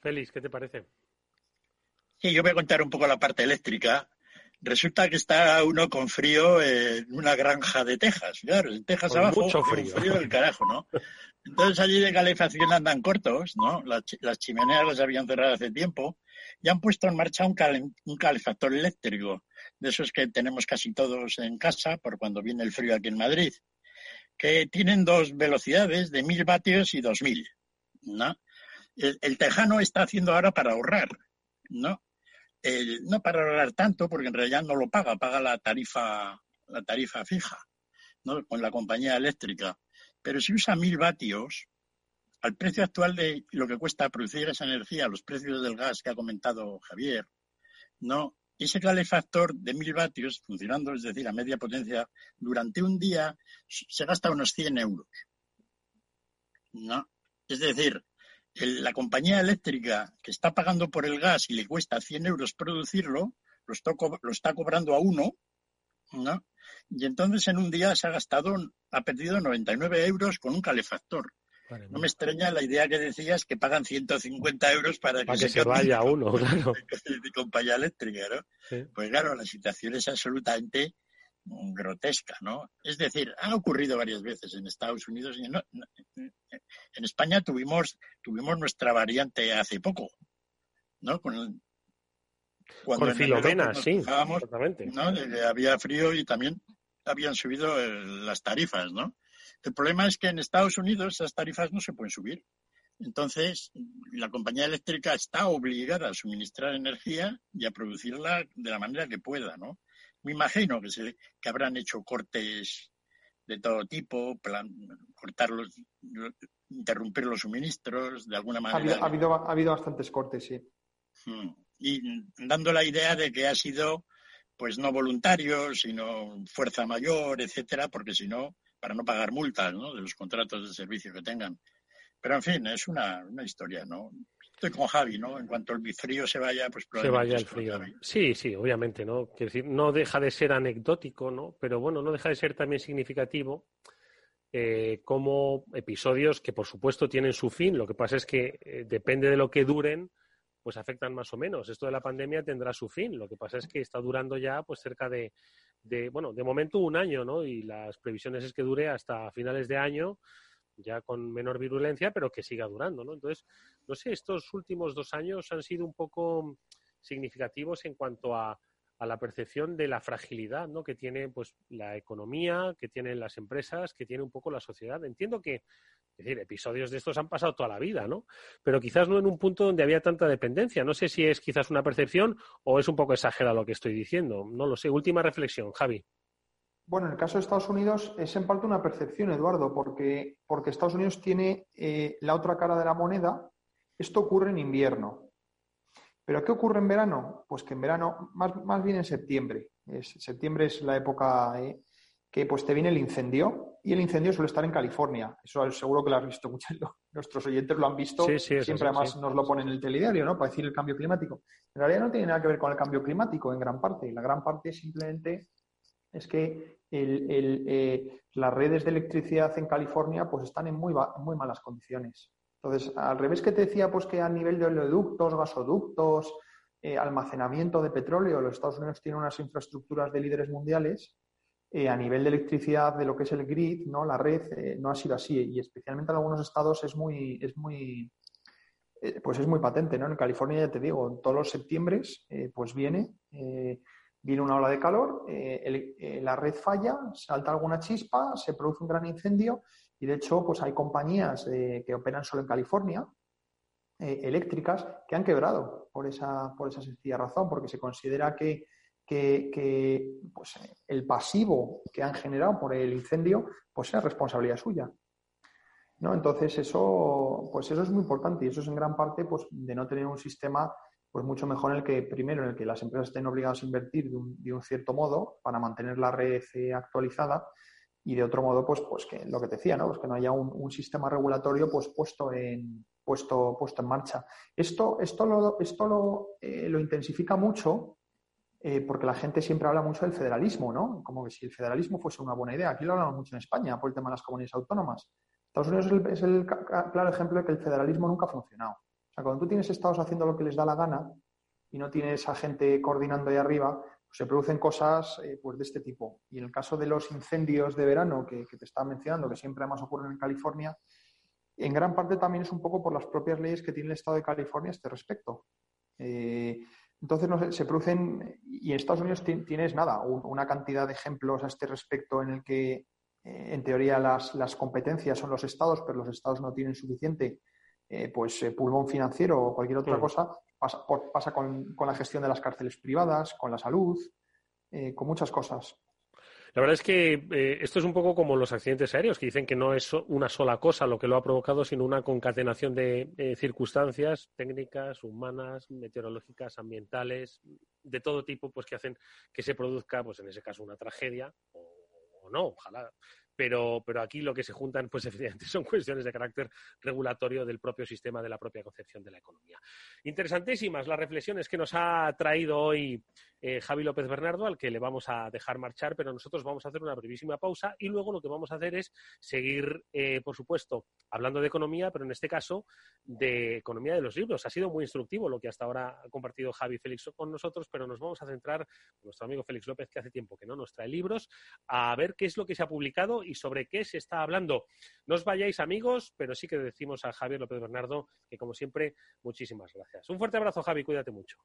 Félix, ¿qué te parece? Sí, yo voy a contar un poco la parte eléctrica. Resulta que está uno con frío en una granja de Texas. Claro, en Texas Con abajo, mucho frío. frío del carajo, ¿no? Entonces allí de calefacción andan cortos, ¿no? Las, las chimeneas las habían cerrado hace tiempo y han puesto en marcha un, cale- un calefactor eléctrico, de esos que tenemos casi todos en casa por cuando viene el frío aquí en Madrid, que tienen dos velocidades de 1000 vatios y 2000, ¿no? El, el tejano está haciendo ahora para ahorrar, ¿no? El- no para ahorrar tanto, porque en realidad no lo paga, paga la tarifa, la tarifa fija, ¿no? Con la compañía eléctrica. Pero si usa 1000 vatios, al precio actual de lo que cuesta producir esa energía, los precios del gas que ha comentado Javier, no, ese calefactor de 1000 vatios funcionando, es decir, a media potencia, durante un día se gasta unos 100 euros. ¿no? Es decir, el- la compañía eléctrica que está pagando por el gas y le cuesta 100 euros producirlo, lo está, lo está cobrando a uno, ¿no? Y entonces en un día se ha gastado, ha perdido 99 euros con un calefactor. No me extraña la idea que decías que pagan 150 euros para que, Para que se vaya de uno, claro. de compañía eléctrica, ¿no? Sí. Pues claro, la situación es absolutamente grotesca, ¿no? Es decir, ha ocurrido varias veces en Estados Unidos y no- en España tuvimos tuvimos nuestra variante hace poco, ¿no? Con el- cuando Con en Filomena, sí, exactamente. ¿no? Había frío y también habían subido eh, las tarifas, ¿no? El problema es que en Estados Unidos esas tarifas no se pueden subir. Entonces, la compañía eléctrica está obligada a suministrar energía y a producirla de la manera que pueda, ¿no? Me imagino que, se, que habrán hecho cortes de todo tipo, plan, cortar los, interrumpir los suministros de alguna manera. ha habido, ha habido bastantes cortes, sí. Mm. Y dando la idea de que ha sido, pues no voluntario, sino fuerza mayor, etcétera, porque si no, para no pagar multas, ¿no? De los contratos de servicio que tengan. Pero en fin, es una, una historia, ¿no? Estoy con Javi, ¿no? En cuanto el frío se vaya, pues Se probablemente vaya el frío. Sí, sí, obviamente, ¿no? Quiero decir, no deja de ser anecdótico, ¿no? Pero bueno, no deja de ser también significativo eh, como episodios que, por supuesto, tienen su fin. Lo que pasa es que eh, depende de lo que duren, pues afectan más o menos. Esto de la pandemia tendrá su fin. Lo que pasa es que está durando ya, pues cerca de, de bueno, de momento un año, ¿no? Y las previsiones es que dure hasta finales de año ya con menor virulencia, pero que siga durando, ¿no? Entonces, no sé, estos últimos dos años han sido un poco significativos en cuanto a, a la percepción de la fragilidad, ¿no? Que tiene, pues, la economía, que tienen las empresas, que tiene un poco la sociedad. Entiendo que, es decir, episodios de estos han pasado toda la vida, ¿no? Pero quizás no en un punto donde había tanta dependencia. No sé si es quizás una percepción o es un poco exagerado lo que estoy diciendo. No lo sé. Última reflexión, Javi. Bueno, en el caso de Estados Unidos es en parte una percepción, Eduardo, porque, porque Estados Unidos tiene eh, la otra cara de la moneda. Esto ocurre en invierno. ¿Pero qué ocurre en verano? Pues que en verano, más, más bien en septiembre. Es- septiembre es la época eh, que pues te viene el incendio y el incendio suele estar en California. Eso seguro que lo has visto mucho. Nuestros oyentes lo han visto. Sí, sí, eso Siempre sí, además nos lo ponen en el telediario, ¿no? Para decir el cambio climático. En realidad no tiene nada que ver con el cambio climático en gran parte. La gran parte simplemente es que el- el, eh, las redes de electricidad en California pues están en muy, muy malas condiciones. Entonces, al revés que te decía, pues que a nivel de oleoductos, gasoductos, eh, almacenamiento de petróleo, los Estados Unidos tienen unas infraestructuras de líderes mundiales, eh, a nivel de electricidad, de lo que es el grid, ¿no? la red, eh, no ha sido así. Y especialmente en algunos estados es muy, es muy, pues es muy patente, ¿no? En California, ya te digo, todos los septiembres, pues viene, viene una ola de calor, el- la red falla, salta alguna chispa, se produce un gran incendio y de hecho, pues hay compañías eh, que operan solo en California, eh, eléctricas, que han quebrado por esa, por esa sencilla razón, porque se considera que, que- pues, el pasivo que han generado por el incendio, pues es responsabilidad suya. ¿no? Entonces eso, pues eso es muy importante y eso es en gran parte pues, de no tener un sistema pues mucho mejor en el que, primero, en el que las empresas estén obligadas a invertir de un, de un cierto modo para mantener la red actualizada y de otro modo, pues, pues que lo que te decía, ¿no? Pues que no haya un, sistema regulatorio pues puesto en, puesto, puesto en marcha. Esto, esto, lo, esto lo, eh, lo intensifica mucho eh, porque la gente siempre habla mucho del federalismo, ¿no? Como que si el federalismo fuese una buena idea. Aquí lo hablamos mucho en España por el tema de las comunidades autónomas. Estados Unidos es el, es el claro ejemplo de que el federalismo nunca ha funcionado. O sea, cuando tú tienes estados haciendo lo que les da la gana y no tienes a gente coordinando ahí arriba, pues se producen cosas eh, pues de este tipo. Y en el caso de los incendios de verano que, que te estaba mencionando, que siempre además ocurren en California, en gran parte también es un poco por las propias leyes que tiene el Estado de California a este respecto. Eh, entonces, no sé, se producen, y en Estados Unidos tienes nada, una cantidad de ejemplos a este respecto en el que, eh, en teoría, las, las, competencias son los estados, pero los estados no tienen suficiente eh, pues, pulmón financiero o cualquier otra cosa. Pasa, con, la gestión de las cárceles privadas, con la salud, eh, con muchas cosas. La verdad es que eh, esto es un poco como los accidentes aéreos, que dicen que no es una sola cosa lo que lo ha provocado, sino una concatenación de eh, circunstancias técnicas, humanas, meteorológicas, ambientales, de todo tipo, pues que hacen que se produzca, pues en ese caso, una tragedia o no, ojalá pero, pero aquí lo que se juntan, pues efectivamente son cuestiones de carácter regulatorio del propio sistema, de la propia concepción de la economía. Interesantísimas las reflexiones que nos ha traído hoy eh, Javi López Bernardo, al que le vamos a dejar marchar, pero nosotros vamos a hacer una brevísima pausa y luego lo que vamos a hacer es seguir, eh, por supuesto, hablando de economía, pero en este caso de economía de los libros. Ha sido muy instructivo lo que hasta ahora ha compartido Javi Félix con nosotros, pero nos vamos a centrar, nuestro amigo Félix López, que hace tiempo que no nos trae libros, a ver qué es lo que se ha publicado y sobre qué se está hablando. No os vayáis amigos, pero sí que decimos a Javier López Bernardo que como siempre, muchísimas gracias. Un fuerte abrazo, Javi, cuídate mucho.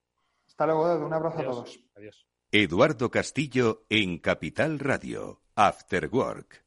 Hasta luego, un abrazo Adiós. a todos. Adiós. Eduardo Castillo en Capital Radio, After Work.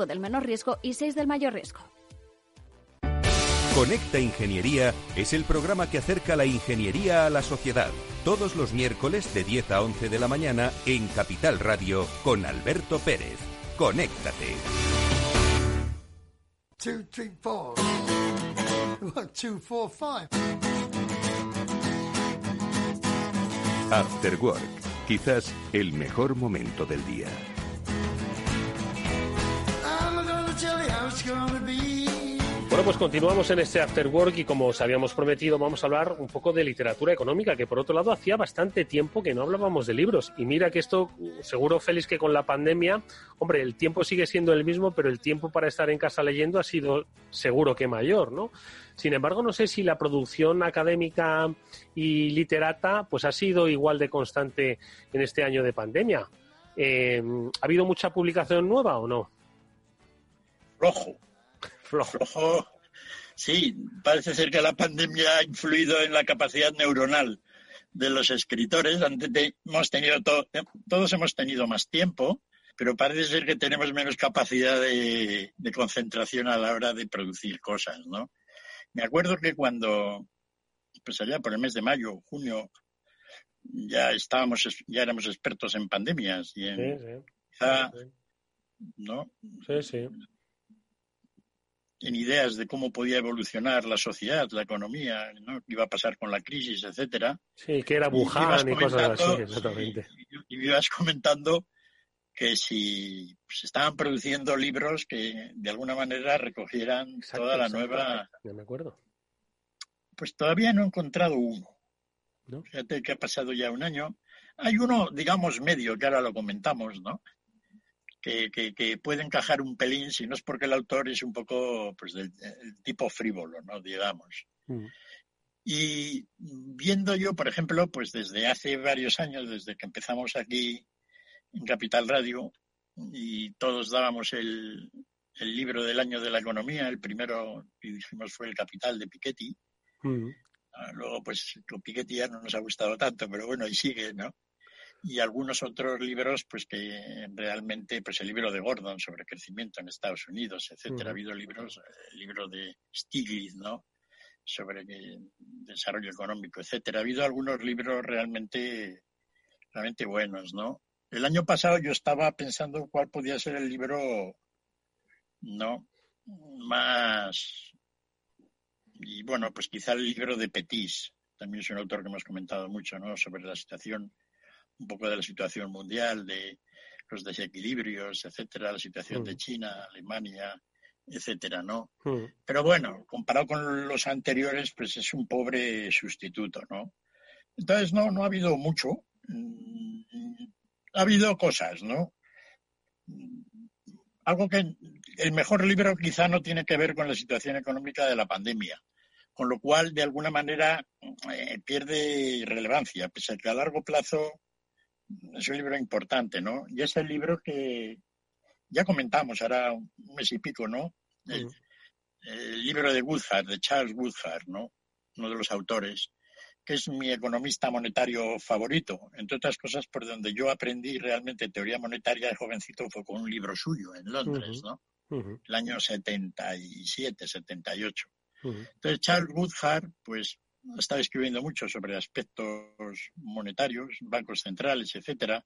del menor riesgo y 6 del mayor riesgo. Conecta Ingeniería es el programa que acerca la ingeniería a la sociedad. Todos los miércoles de 10 a 11 de la mañana en Capital Radio con Alberto Pérez. Conéctate. Two, three, four. One, two, four, five. After Work, quizás el mejor momento del día. Bueno, pues continuamos en este After Work y como os habíamos prometido, vamos a hablar un poco de literatura económica, que por otro lado hacía bastante tiempo que no hablábamos de libros. Y mira que esto, seguro Félix, que con la pandemia, hombre, el tiempo sigue siendo el mismo, pero el tiempo para estar en casa leyendo ha sido seguro que mayor, ¿no? Sin embargo, no sé si la producción académica y literata pues ha sido igual de constante en este año de pandemia. Eh, ¿Ha habido mucha publicación nueva o no? Flojo. Flojo. Sí, parece ser que la pandemia ha influido en la capacidad neuronal de los escritores. Antes de- hemos tenido to- todos hemos tenido más tiempo, pero parece ser que tenemos menos capacidad de, de concentración a la hora de producir cosas, ¿no? Me acuerdo que cuando, pues allá por el mes de mayo, junio, ya estábamos, ya éramos expertos en pandemias y en Sí, sí. quizá, ¿no? Sí, sí. En ideas de cómo podía evolucionar la sociedad, la economía, ¿no? qué iba a pasar con la crisis, etcétera. Sí, que era Wuhan y cosas así, exactamente. Y me ibas comentando que si se estaban produciendo libros que de alguna manera recogieran toda la exacto. nueva. Ya me acuerdo. Pues todavía no he encontrado uno. ¿No? Fíjate que ha pasado ya un año. Hay uno, digamos, medio, que ahora lo comentamos, ¿no? Que, que, que puede encajar un pelín, si no es porque el autor es un poco pues del, tipo frívolo, ¿no? Digamos. Mm. Y viendo yo, por ejemplo, pues desde hace varios años, desde que empezamos aquí en Capital Radio, y todos dábamos el, el libro del año de la economía, el primero que dijimos fue El Capital de Piketty. Mm. Ah, Luego, pues con Piketty ya no nos ha gustado tanto, pero bueno, ahí sigue, ¿no? Y algunos otros libros, pues que realmente, pues el libro de Gordon sobre crecimiento en Estados Unidos, etcétera. Ha habido libros, el libro de Stiglitz, ¿no? Sobre desarrollo económico, etcétera. Ha habido algunos libros realmente, realmente buenos, ¿no? El año pasado yo estaba pensando cuál podía ser el libro, ¿no? Más, y bueno, pues quizá el libro de Petis, también es un autor que hemos comentado mucho, ¿no? Sobre la situación un poco de la situación mundial, de los desequilibrios, etcétera, la situación de China, Alemania, etcétera, ¿no? Pero bueno, comparado con los anteriores, pues es un pobre sustituto, ¿no? Entonces, no, no ha habido mucho. Mm, ha habido cosas, ¿no? Algo que el mejor libro quizá no tiene que ver con la situación económica de la pandemia, con lo cual, de alguna manera, eh, pierde relevancia, pese a que a largo plazo es un libro importante, ¿no? Y es el libro que ya comentamos ahora un mes y pico, ¿no? El, libro de Woodhart, de Charles Woodhart, ¿no? Uno de los autores, que es mi economista monetario favorito. Entre otras cosas, por donde yo aprendí realmente teoría monetaria de jovencito fue con un libro suyo en Londres, ¿no? El año 77, 78. Entonces, Charles Woodhart, pues estado escribiendo mucho sobre aspectos monetarios, bancos centrales, etcétera,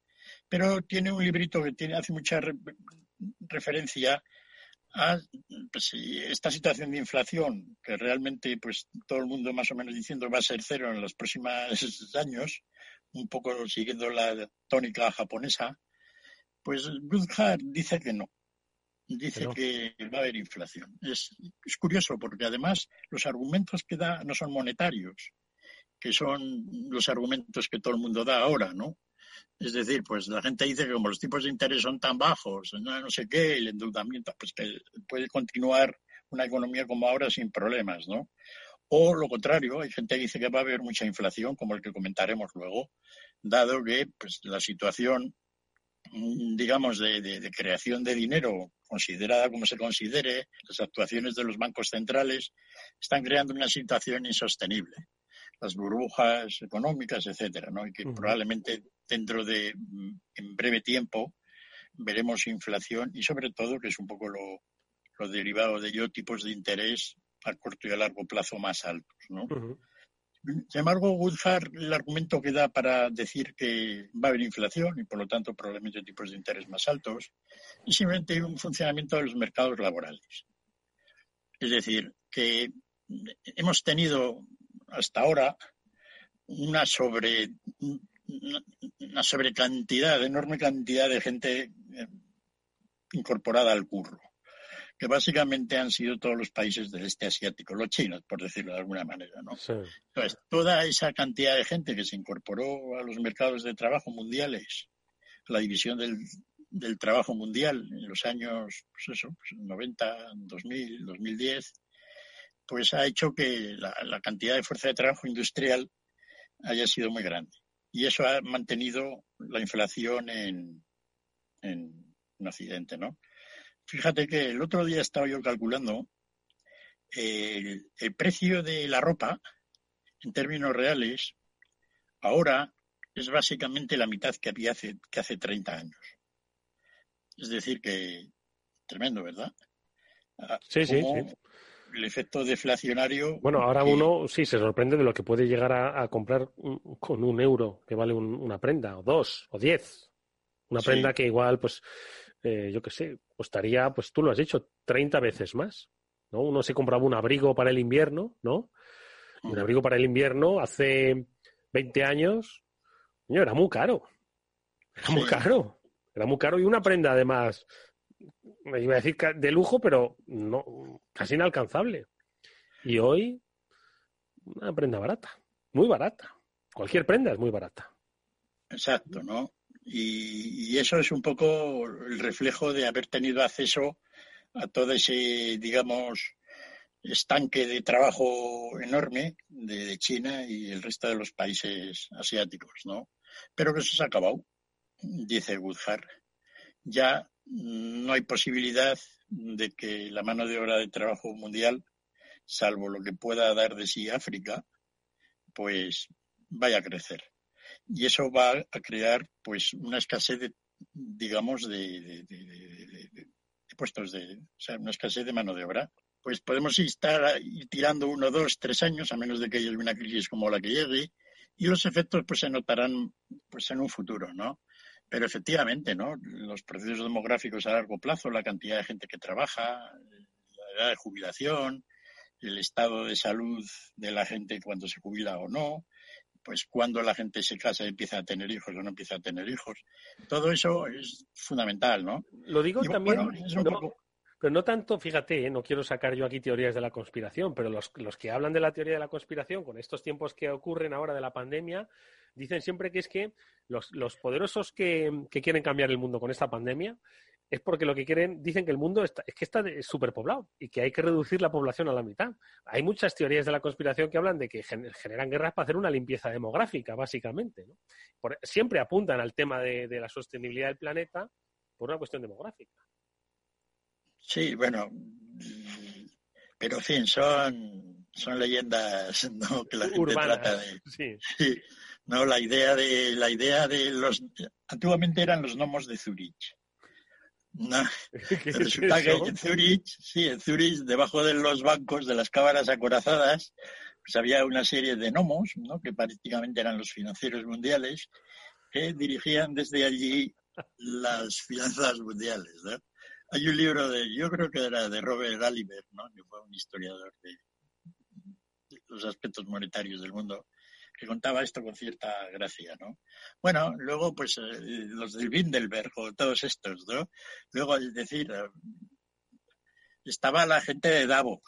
pero tiene un librito que tiene, hace mucha referencia a pues, esta situación de inflación, que realmente pues todo el mundo más o menos diciendo va a ser cero en los próximos años, un poco siguiendo la tónica japonesa, pues Woodhart dice que no, dice que va a haber inflación. Es, es, curioso porque además los argumentos que da no son monetarios, que son los argumentos que todo el mundo da ahora, ¿no? Es decir, pues la gente dice que como los tipos de interés son tan bajos, no, no sé qué, el endeudamiento, pues que puede continuar una economía como ahora sin problemas, ¿no? O lo contrario, hay gente que dice que va a haber mucha inflación, como el que comentaremos luego, dado que pues, la situación digamos, de, creación de dinero, considerada como se considere, las actuaciones de los bancos centrales están creando una situación insostenible. Las burbujas económicas, etcétera, ¿no? Y que probablemente dentro de en breve tiempo veremos inflación y sobre todo, que es un poco lo, derivado de ello, tipos de interés a corto y a largo plazo más altos, ¿no? Sin embargo, Woodhart, el argumento que da para decir que va a haber inflación y por lo tanto probablemente tipos de interés más altos, es simplemente un funcionamiento de los mercados laborales. Es decir, que hemos tenido hasta ahora una sobre una sobrecantidad, enorme cantidad de gente eh, incorporada al curro que básicamente han sido todos los países del este asiático, los chinos, por decirlo de alguna manera, ¿no? Entonces, toda esa cantidad de gente que se incorporó a los mercados de trabajo mundiales, a la división del, del trabajo mundial en los años, pues eso, 90, 2000, 2010, pues ha hecho que la, la cantidad de fuerza de trabajo industrial haya sido muy grande. Y eso ha mantenido la inflación en, en, en Occidente, ¿no? Fíjate que el otro día estaba yo calculando el, precio de la ropa en términos reales ahora es básicamente la mitad que había hace, que hace 30 años. Es decir, que tremendo, ¿verdad? Ah, sí, sí, sí, El efecto deflacionario. Bueno, ahora uno sí se sorprende de lo que puede llegar a, comprar con un euro que vale una prenda, o dos, o diez. Una prenda que igual, pues, eh, yo qué sé, costaría, pues tú lo has dicho, 30 veces más. ¿no? Uno se compraba un abrigo para el invierno, ¿no? Un abrigo para el invierno hace 20 años, coño, era muy caro. Era muy caro. Era muy caro y una prenda además, me iba a decir de lujo, pero no, casi inalcanzable. Y hoy, una prenda barata, muy barata. Cualquier prenda es muy barata. Exacto, ¿no? Y, eso es un poco el reflejo de haber tenido acceso a todo ese, digamos, estanque de trabajo enorme de, China y el resto de los países asiáticos, ¿no? Pero que eso se ha acabado, dice Woodhart. Ya no hay posibilidad de que la mano de obra de trabajo mundial, salvo lo que pueda dar de sí África, pues vaya a crecer. Y eso va a crear pues una escasez de, digamos, de, puestos de, o sea, una escasez de mano de obra. Pues podemos estar ir tirando uno, dos, tres años, a menos de que haya una crisis como la que llegue, y los efectos pues se notarán pues en un futuro, ¿no? Pero efectivamente, ¿no? Los procesos demográficos a largo plazo, la cantidad de gente que trabaja, la edad de jubilación, el estado de salud de la gente cuando se jubila o no, pues cuando la gente se casa y empieza a tener hijos o no empieza a tener hijos. Todo eso es fundamental, ¿no? Lo digo Y, también, bueno, es un no, poco- pero no tanto, fíjate, ¿eh? no quiero sacar yo aquí teorías de la conspiración, pero los, los que hablan de la teoría de la conspiración con estos tiempos que ocurren ahora de la pandemia, dicen siempre que es que los, los poderosos que, que quieren cambiar el mundo con esta pandemia es porque lo que quieren, dicen que el mundo está, es que está superpoblado y que hay que reducir la población a la mitad. Hay muchas teorías de la conspiración que hablan de que gen- generan guerras para hacer una limpieza demográfica, básicamente. ¿no? Por- siempre apuntan al tema de, de la sostenibilidad del planeta por una cuestión demográfica. Sí, bueno, pero en fin, son, son leyendas ¿no? que la gente Urbanas, trata de. sí. Sí, no, la idea de la idea de los antiguamente eran los gnomos de Zurich. No, ¿Qué es resulta que en Zurich, sí, en Zurich, debajo de los bancos de las cámaras acorazadas, pues había una serie de gnomos, ¿no? que prácticamente eran los financieros mundiales, que dirigían desde allí las finanzas mundiales. ¿no? Hay un libro de, yo creo que era de Robert Gallagher, ¿no? que fue un historiador de de los aspectos monetarios del mundo, que contaba esto con cierta gracia, ¿no? Bueno, luego, pues, eh, los del Bindelberg o todos estos, ¿no? Luego, es decir, eh, estaba la gente de Davos,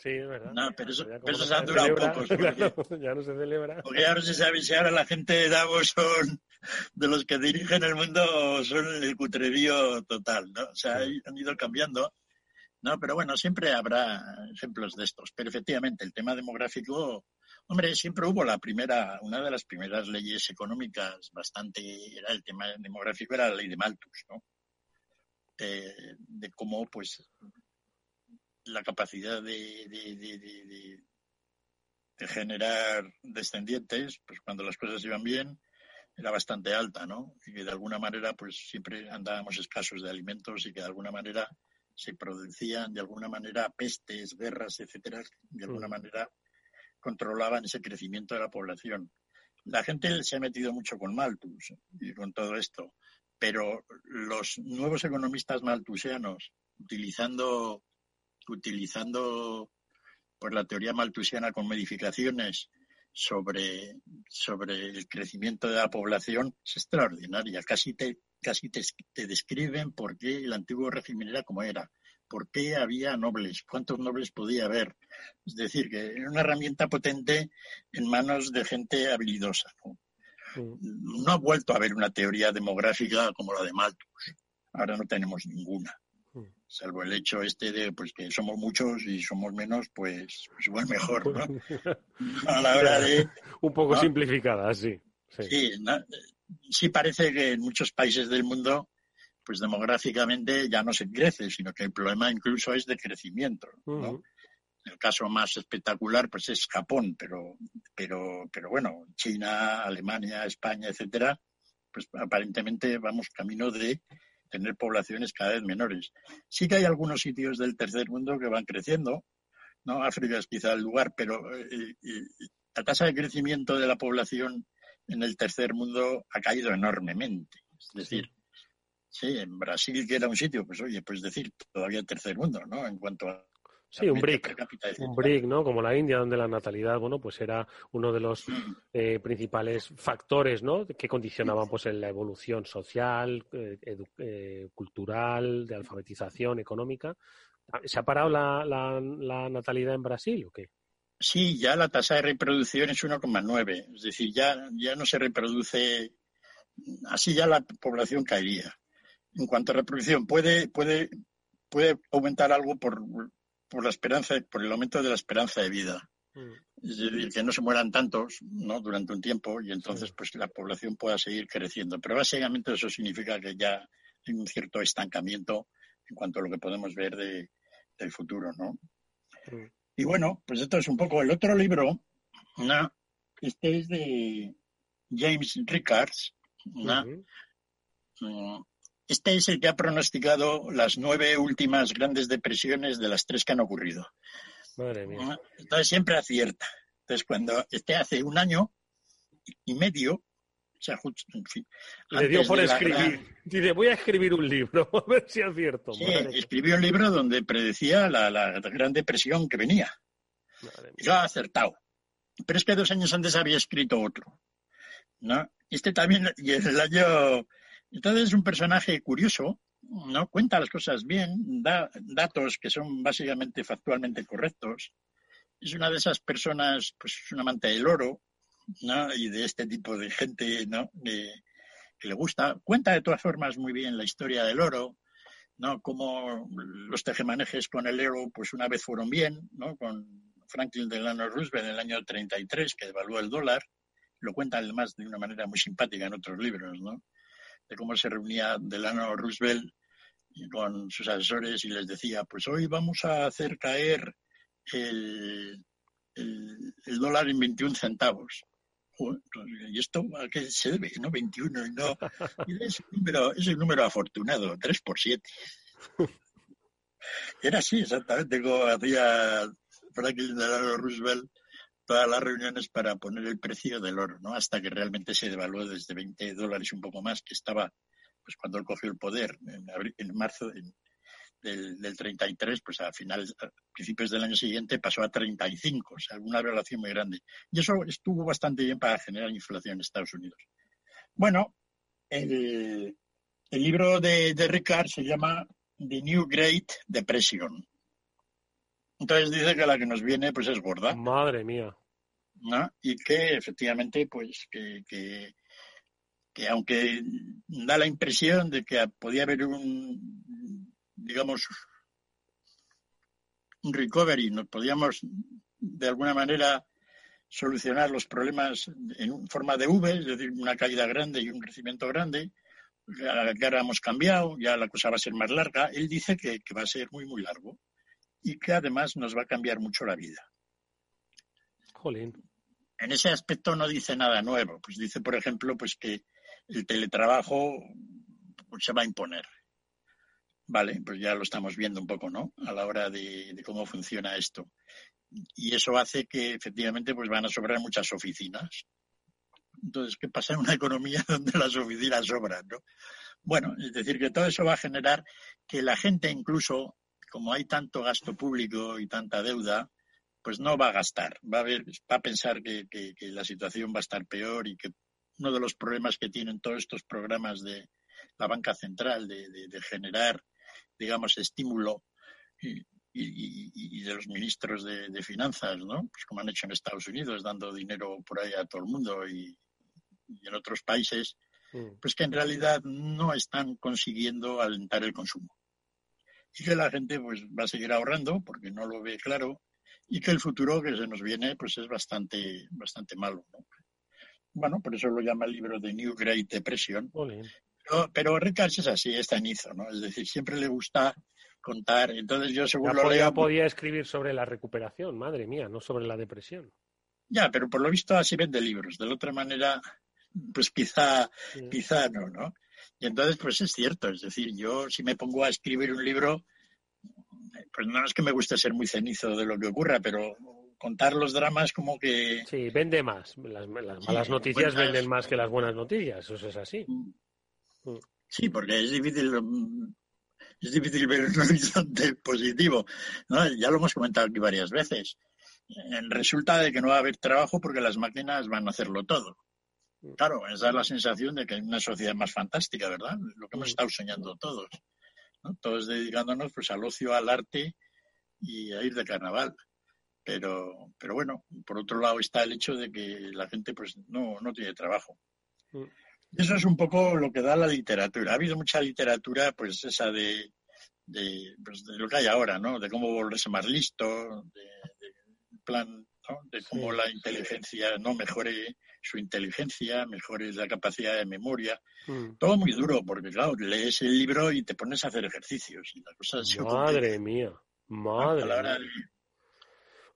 Sí, es verdad. no, pero, eso, pero no esos han se durado celebra, pocos, porque, claro, ya no se celebra. porque ahora se sabe si ahora la gente de Davos son de los que dirigen el mundo son el cutrerío total, ¿no? O sea, hay- han ido cambiando. No, pero bueno, siempre habrá ejemplos de estos. Pero efectivamente, el tema demográfico, hombre, siempre hubo la primera, una de las primeras leyes económicas bastante, era el tema demográfico, era la ley de Malthus, ¿no? De cómo, pues, la capacidad de, de- de- de- de- de generar descendientes, pues cuando las cosas iban bien, era bastante alta, ¿no? Y que de alguna manera, pues siempre andábamos escasos de alimentos y que de alguna manera se producían, de alguna manera, pestes, guerras, etcétera, de alguna Mm. manera controlaban ese crecimiento de la población. La gente se ha metido mucho con Malthus y con todo esto, pero los nuevos economistas malthusianos, utilizando, utilizando pues, la teoría malthusiana con modificaciones sobre, sobre el crecimiento de la población, es extraordinaria. Casi te, casi te, te describen por qué el antiguo régimen era como era, por qué había nobles, cuántos nobles podía haber. Es decir, que era una herramienta potente en manos de gente habilidosa. ¿no? No ha vuelto a haber una teoría demográfica como la de Malthus. Ahora no tenemos ninguna. Salvo el hecho este de pues que somos muchos y somos menos, pues, pues igual mejor, ¿no? A la hora de... Un poco ¿no? simplificada, sí. sí. Sí, ¿no? sí parece que en muchos países del mundo, pues demográficamente ya no se crece, sino que el problema incluso es de crecimiento. El caso más espectacular pues es Japón, pero, pero, pero bueno, China, Alemania, España, etcétera, pues aparentemente vamos camino de tener poblaciones cada vez menores. Sí que hay algunos sitios del tercer mundo que van creciendo, ¿no? África es quizá el lugar, pero eh, eh, la tasa de crecimiento de la población en el tercer mundo ha caído enormemente. Es decir, sí, en Brasil, que era un sitio, pues oye, pues decir, todavía tercer mundo, ¿no? En cuanto a Sí, un cápita, un brick, ¿no? Como la India, donde la natalidad, bueno, pues era uno de los eh, principales factores, ¿no? Que condicionaban, pues, en la evolución social, eh, eh, cultural, de alfabetización, económica. ¿Se ha parado la, la, la natalidad en Brasil o qué? Sí, ya la tasa de reproducción es 1,9. Es decir, ya, ya no se reproduce, así ya la población caería. En cuanto a reproducción, puede, puede, puede aumentar algo por, por la esperanza, por el aumento de la esperanza de vida. Es decir, que no se mueran tantos ¿no? durante un tiempo y entonces pues la población pueda seguir creciendo. Pero básicamente eso significa que ya hay un cierto estancamiento en cuanto a lo que podemos ver de, del futuro, ¿no? Y bueno, pues esto es un poco el otro libro. No, este es de James Rickards. ¿no? Mm, Este es el que ha pronosticado las nueve últimas grandes depresiones de las tres que han ocurrido. Madre mía. ¿no? Entonces siempre acierta. Entonces cuando este hace un año y medio, o sea, justo- en fin, Le dio por escribir. gran- Dice, voy a escribir un libro, a ver si acierto. Sí, escribió un libro donde predecía la, la gran depresión que venía. Yo ha acertado. Pero es que dos años antes había escrito otro. ¿no? Este también, y en el año. Entonces es un personaje curioso, ¿no? Cuenta las cosas bien, da datos que son básicamente factualmente correctos. Es una de esas personas, pues es un amante del oro, ¿no? Y de este tipo de gente, ¿no? Que, le gusta. Cuenta de todas formas muy bien la historia del oro, ¿no? Cómo los tejemanejes con el euro, pues una vez fueron bien, ¿no? Con Franklin Delano Roosevelt en el año 33, que devaluó el dólar. Lo cuenta además de una manera muy simpática en otros libros, ¿no? De cómo se reunía Delano Roosevelt con sus asesores y les decía, pues hoy vamos a hacer caer el, el- dólar en 21 centavos. ¿Y esto a qué se debe? ¿No? 21 y no. Es, un número, es un número afortunado, 3 por 7. Era así, exactamente, como hacía Franklin Delano Roosevelt todas las reuniones para poner el precio del oro, ¿no? Hasta que realmente se devaluó desde 20 dólares un poco más, que estaba, pues cuando él cogió el poder, en, abri- en marzo del, del 33, pues a finales, a principios del año siguiente pasó a 35, o sea, una relación muy grande. Y eso estuvo bastante bien para generar inflación en Estados Unidos. Bueno, el, el libro de, de Ricard se llama The New Great Depression. Entonces dice que la que nos viene pues es gorda. Madre mía. ¿no? Y que efectivamente, pues, que, que, que aunque da la impresión de que podía haber un, digamos, un recovery, nos podíamos de alguna manera solucionar los problemas en forma de V, es decir, una caída grande y un crecimiento grande, ya, que ahora hemos cambiado, ya la cosa va a ser más larga. Él dice que, que va a ser muy, muy largo y que además nos va a cambiar mucho la vida. Jolín. En ese aspecto no dice nada nuevo. Pues dice, por ejemplo, pues que el teletrabajo pues, se va a imponer. Vale, pues ya lo estamos viendo un poco, ¿no? A la hora de, de cómo funciona esto. Y eso hace que efectivamente pues van a sobrar muchas oficinas. Entonces, ¿qué pasa en una economía donde las oficinas sobran, no? Bueno, es decir, que todo eso va a generar que la gente incluso, como hay tanto gasto público y tanta deuda, pues no va a gastar, va a, ver, va a pensar que, que- que la situación va a estar peor y que uno de los problemas que tienen todos estos programas de la banca central de, de- de generar, digamos, estímulo y, y- y- y de los ministros de, de finanzas, ¿no? Pues como han hecho en Estados Unidos, dando dinero por ahí a todo el mundo y, y en otros países, pues que en realidad no están consiguiendo alentar el consumo. Y que la gente pues va a seguir ahorrando porque no lo ve claro y que el futuro que se nos viene pues es bastante, bastante malo. ¿no? Bueno, por eso lo llama el libro de New Great Depression. Pero, pero Rickards es así, es cenizo, ¿no? Es decir, siempre le gusta contar. Entonces yo según lo podía, leo... podía escribir sobre la recuperación, madre mía, no sobre la depresión. Ya, pero por lo visto así vende libros. De la otra manera, pues quizá, quizá no, ¿no? Y entonces, pues es cierto. Es decir, yo si me pongo a escribir un libro, pues no es que me guste ser muy cenizo de lo que ocurra, pero contar los dramas como que... Sí, vende más. Las, las malas Sí, noticias venden más que las buenas noticias, eso es así. Sí, porque es difícil, mm, es difícil ver un horizonte positivo. ¿no? Ya lo hemos comentado aquí varias veces. Eh, Resulta de que no va a haber trabajo porque las máquinas van a hacerlo todo. Claro, es la sensación de que hay una sociedad más fantástica, ¿verdad? Lo que hemos estado soñando todos. ¿no? Todos dedicándonos pues al ocio, al arte y a ir de carnaval. Pero, pero bueno, por otro lado está el hecho de que la gente pues no, no tiene trabajo. Y Eso es un poco lo que da la literatura. Ha habido mucha literatura, pues esa de, de, pues, de lo que hay ahora, ¿no? De cómo volverse más listo, de, de plan, ¿no? De cómo la inteligencia no mejore su inteligencia, mejore la capacidad de memoria. Todo muy duro, porque claro, lees el libro y te pones a hacer ejercicios y la cosa se Madre mía, madre mía.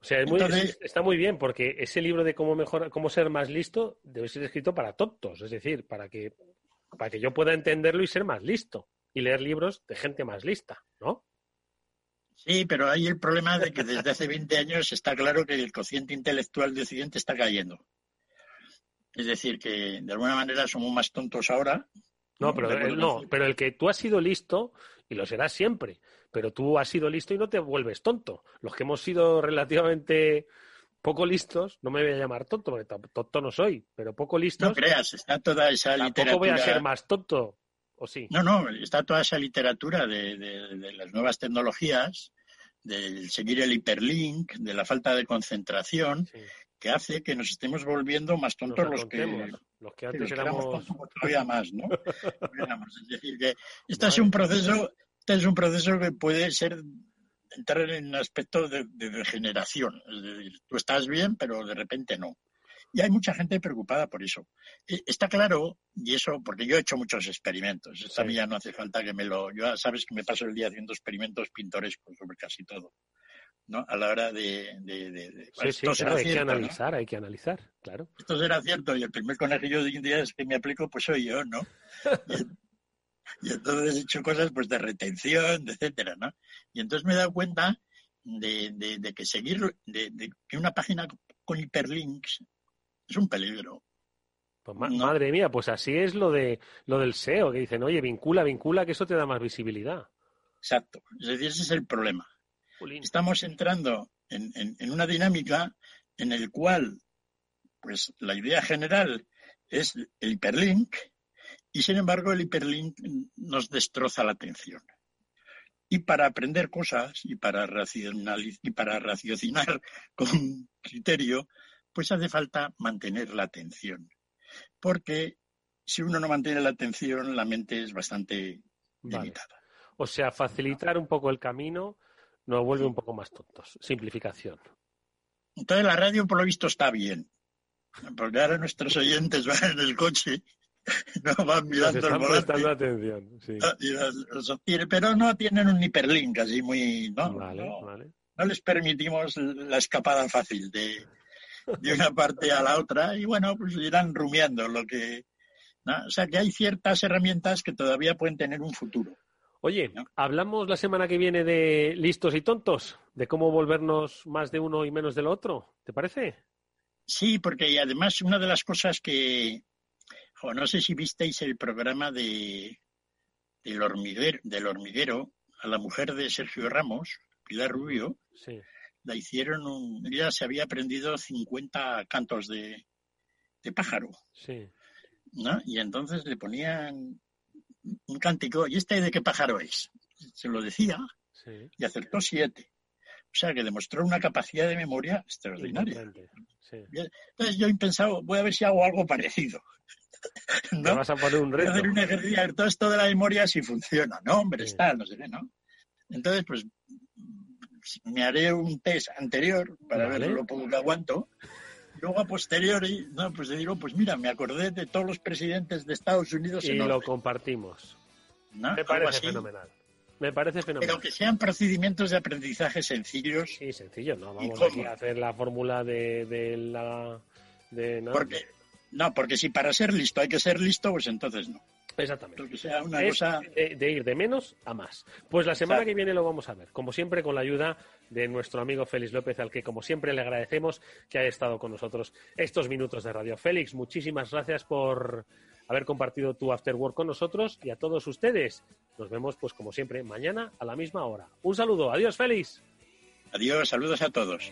O sea, es muy- Entonces- es- está muy bien porque ese libro de cómo mejor, cómo ser más listo debe ser escrito para tontos, es decir, para que para que yo pueda entenderlo y ser más listo y leer libros de gente más lista, ¿no? Sí, pero hay el problema de que desde hace 20 años está claro que el cociente intelectual de Occidente está cayendo. Es decir, que de alguna manera somos más tontos ahora. No, pero el, no, pero el que tú has sido listo y lo serás siempre, pero tú has sido listo y no te vuelves tonto. Los que hemos sido relativamente poco listos, no me voy a llamar tonto, porque tonto no soy, pero poco listos. No creas, está toda esa tampoco literatura. voy a ser más tonto, ¿o sí? No, no, está toda esa literatura de, de- de las nuevas tecnologías, del seguir el hiperlink, de la falta de concentración, que hace que nos estemos volviendo más tontos los que, los que antes los que éramos éramos... tontos todavía más, ¿no? Es decir, que este es un proceso, este es un proceso que puede ser entrar en un aspecto de, de degeneración. Es decir, tú estás bien, pero de repente no. Y hay mucha gente preocupada por eso. Eh, Está claro, y eso, porque yo he hecho muchos experimentos. Esto a mí ya no hace falta que me lo. Yo ya sabes que me paso el día haciendo experimentos pintorescos sobre casi todo. ¿no? A la hora de. de- de- de- Sí, sí, claro, hay que analizar, hay que analizar, claro. esto será cierto y el primer conejillo de indias que me aplico pues soy yo, ¿no? Y, y entonces he hecho cosas pues de retención, etcétera, ¿no? Y entonces me he dado cuenta de, de- de que seguir, de, de que una página con hiperlinks es un peligro. Pues ma- Madre mía, pues así es lo de lo del SEO, que dicen, oye, vincula, vincula, que eso te da más visibilidad. Exacto. Es decir, ese es el problema. Estamos entrando en, en- en una dinámica en el cual, pues, la idea general es el hiperlink y, sin embargo, el hiperlink nos destroza la atención. Y para aprender cosas y para, racionaliz- y para raciocinar con criterio, pues hace falta mantener la atención. Porque si uno no mantiene la atención, la mente es bastante Vale. limitada. O sea, facilitar un poco el camino nos vuelve un poco más tontos. Simplificación. Entonces la radio por lo visto está bien. Porque ahora nuestros oyentes van en el coche, no van mirando el volante. prestando atención. Sí. y los- los obtienen, pero no tienen un hiperlink así muy... No, Vale, no, vale. no les permitimos la escapada fácil de, de una parte a la otra y bueno, pues irán rumiando lo que... ¿no? O sea que hay ciertas herramientas que todavía pueden tener un futuro. Oye, hablamos la semana que viene de listos y tontos, de cómo volvernos más de uno y menos del otro. ¿Te parece? Sí, porque además una de las cosas que, jo, no sé si visteis el programa de del hormiguero, del hormiguero a la mujer de Sergio Ramos, Pilar Rubio, Sí. La hicieron, un, ella se había aprendido 50 cantos de, de pájaro, Sí. ¿no? Y entonces le ponían un cántico, ¿y este de qué pájaro es? Se lo decía Sí. y acertó siete. O sea que demostró una capacidad de memoria extraordinaria. Sí. Entonces yo he pensado, voy a ver si hago algo parecido. Te vas a poner un Voy a reto. hacer un ejercicio, todo esto de la memoria si funciona, ¿no? Hombre, está, no sé qué, ¿no? Entonces, pues me haré un test anterior para Vale. ver lo poco que aguanto. Luego a posteriori, no, pues digo, pues mira, me acordé de todos los presidentes de Estados Unidos Y en lo compartimos. ¿no? Me parece fenomenal. Me parece fenomenal. Pero que sean procedimientos de aprendizaje sencillos. Sí, sencillo, no vamos aquí a hacer la fórmula de, de la... De, no, Porque, no, porque si para ser listo hay que ser listo, pues entonces no. Exactamente. Que sea una Es cosa... de, de ir de menos a más. Pues la semana Exacto. que viene lo vamos a ver, como siempre con la ayuda de nuestro amigo Félix López, al que como siempre le agradecemos que haya estado con nosotros estos minutos de radio. Félix, muchísimas gracias por haber compartido tu after work con nosotros y a todos ustedes. Nos vemos pues como siempre mañana a la misma hora. Un saludo, adiós Félix. Adiós, saludos a todos.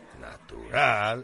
Natural.